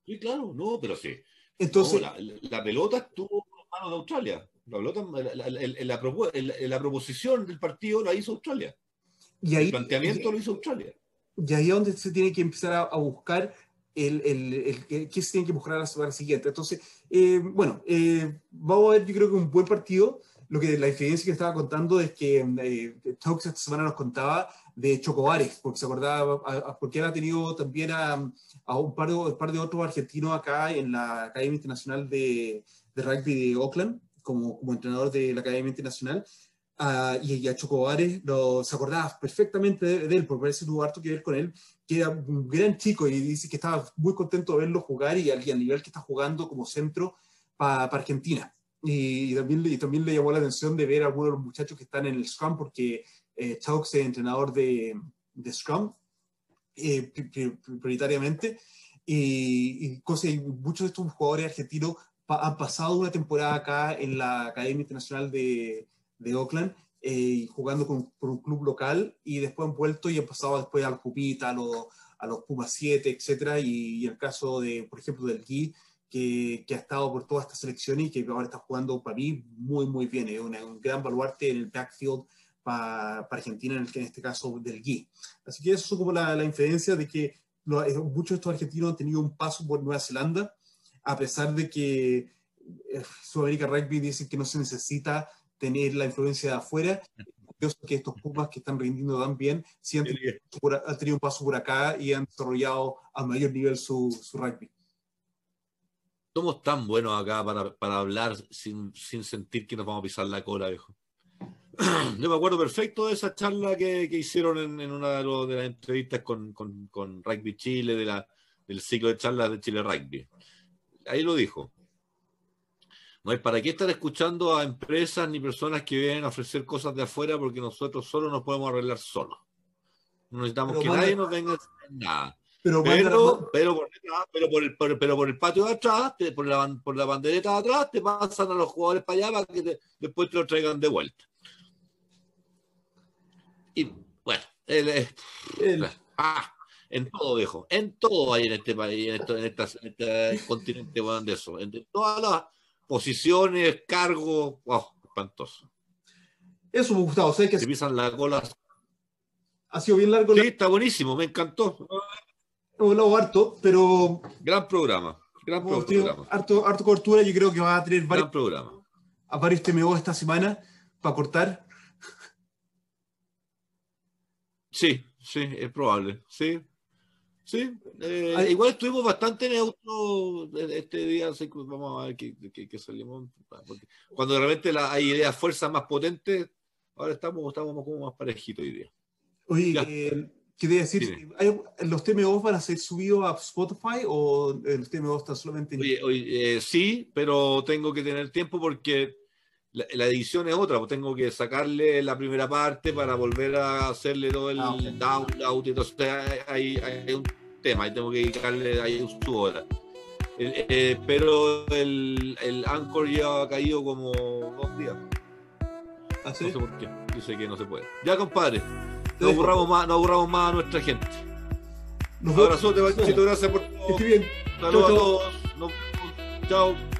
Sí, claro, no, pero sí. Entonces, no, la, la, pelota estuvo en manos de Australia. La, pelota, la, la, proposición del partido la hizo Australia. Y ahí, el planteamiento y, lo hizo Australia y ahí es donde se tiene que empezar a, a buscar el, el, el, qué se tiene que mejorar la semana siguiente. Entonces, eh, bueno, eh, vamos a ver, yo creo que un buen partido. Lo que la diferencia que estaba contando es que eh, Talks esta semana nos contaba de Chocobares, porque se acordaba, a, a, porque él ha tenido también a, a un, par de, un, par de, otros argentinos acá en la Academia Internacional de, de Rugby de Oakland, como, como entrenador de la Academia Internacional. Uh, y, a Chocobares lo, se acordaba perfectamente de, de, él, porque parece tuvo harto que ver con él, que era un gran chico y dice que estaba muy contento de verlo jugar y al, y al nivel que está jugando como centro para pa Argentina. Y, y, también, y también le llamó la atención de ver a algunos de los muchachos que están en el Scrum, porque eh, Chaux es entrenador de, de Scrum eh, prioritariamente. Y, y, y muchos de estos jugadores argentinos pa, han pasado una temporada acá en la Academia Internacional de, de Oakland, eh, jugando con, un club local y después han vuelto y han pasado después al Jupita, a los, a los Pumas 7, etcétera, y, y, el caso de, por ejemplo, del Gui, que, que, ha estado por toda esta selección y que ahora está jugando para mí muy, muy bien, es un gran baluarte en el backfield para, Argentina, en, el, en, este caso del Gui. Así que eso es como la, la inferencia de que eh, muchos de estos argentinos han tenido un paso por Nueva Zelanda, a pesar de que eh, Sudamérica Rugby dice que no se necesita tener la influencia de afuera. Curioso que estos Pumas que están rindiendo tan bien, sí han, tenido, han tenido un paso por acá y han desarrollado a mayor nivel su, su rugby. Somos tan buenos acá para, para hablar sin, sin, sentir que nos vamos a pisar la cola, viejo. Yo me acuerdo perfecto de esa charla que, que hicieron en, en una de, los- de las entrevistas con, con, con Rugby Chile, de la, del ciclo de charlas de Chile Rugby. Ahí lo dijo. No hay para qué estar escuchando a empresas ni personas que vienen a ofrecer cosas de afuera porque nosotros solo nos podemos arreglar solos. No necesitamos Pero que manda- nadie nos venga a hacer nada. Pero, Pero, pero, por detrás, pero, por el, por, pero por el patio de atrás, te- por, la, por la bandereta de atrás, te pasan a los jugadores para allá para que te- después te lo traigan de vuelta. Y bueno, el, eh, el- ah, en todo, viejo. En todo hay en este país, en, esto- en esta- en este continente, weón, de eso. En todas las posiciones, cargos, wow, espantoso. eso me ha gustado. Sabes que Se pisan la cola. ha sido bien largo, Sí, está buenísimo, me encantó. hemos hablado harto, pero Gran programa. Gran hemos programa. harto, harto cobertura. Yo creo que va a tener varios, Gran programa. a varios TMO esta semana para cortar. Sí, sí, es probable. Sí, sí. Eh, Hay- igual estuvimos bastante neutros este día, así que vamos a ver qué, qué- qué salimos. porque cuando de repente la- hay ideas fuerzas más potentes, ahora estamos, estamos como más parejitos hoy día. Oye, eh, quería decir. ¿hay- ¿los TMO van a ser subidos a Spotify o eh, los TMO están solamente en Oye, oye, eh, sí, pero tengo que tener tiempo porque la, la edición es otra, pues tengo que sacarle la primera parte para volver a hacerle todo el Ah, ok. download, entonces hay, hay- hay un tema, y tengo que dedicarle ahí su hora. El- eh, pero el, el Anchor ya ha caído como dos días, ¿Así? no sé por qué, dice que no se puede. Ya compadre, no aburramos más, no aburramos más a nuestra gente. Nos Un abrazote, Panchito, gracias por todo. esté bien. Saludos a Chau, todos. Nos vemos. Chao.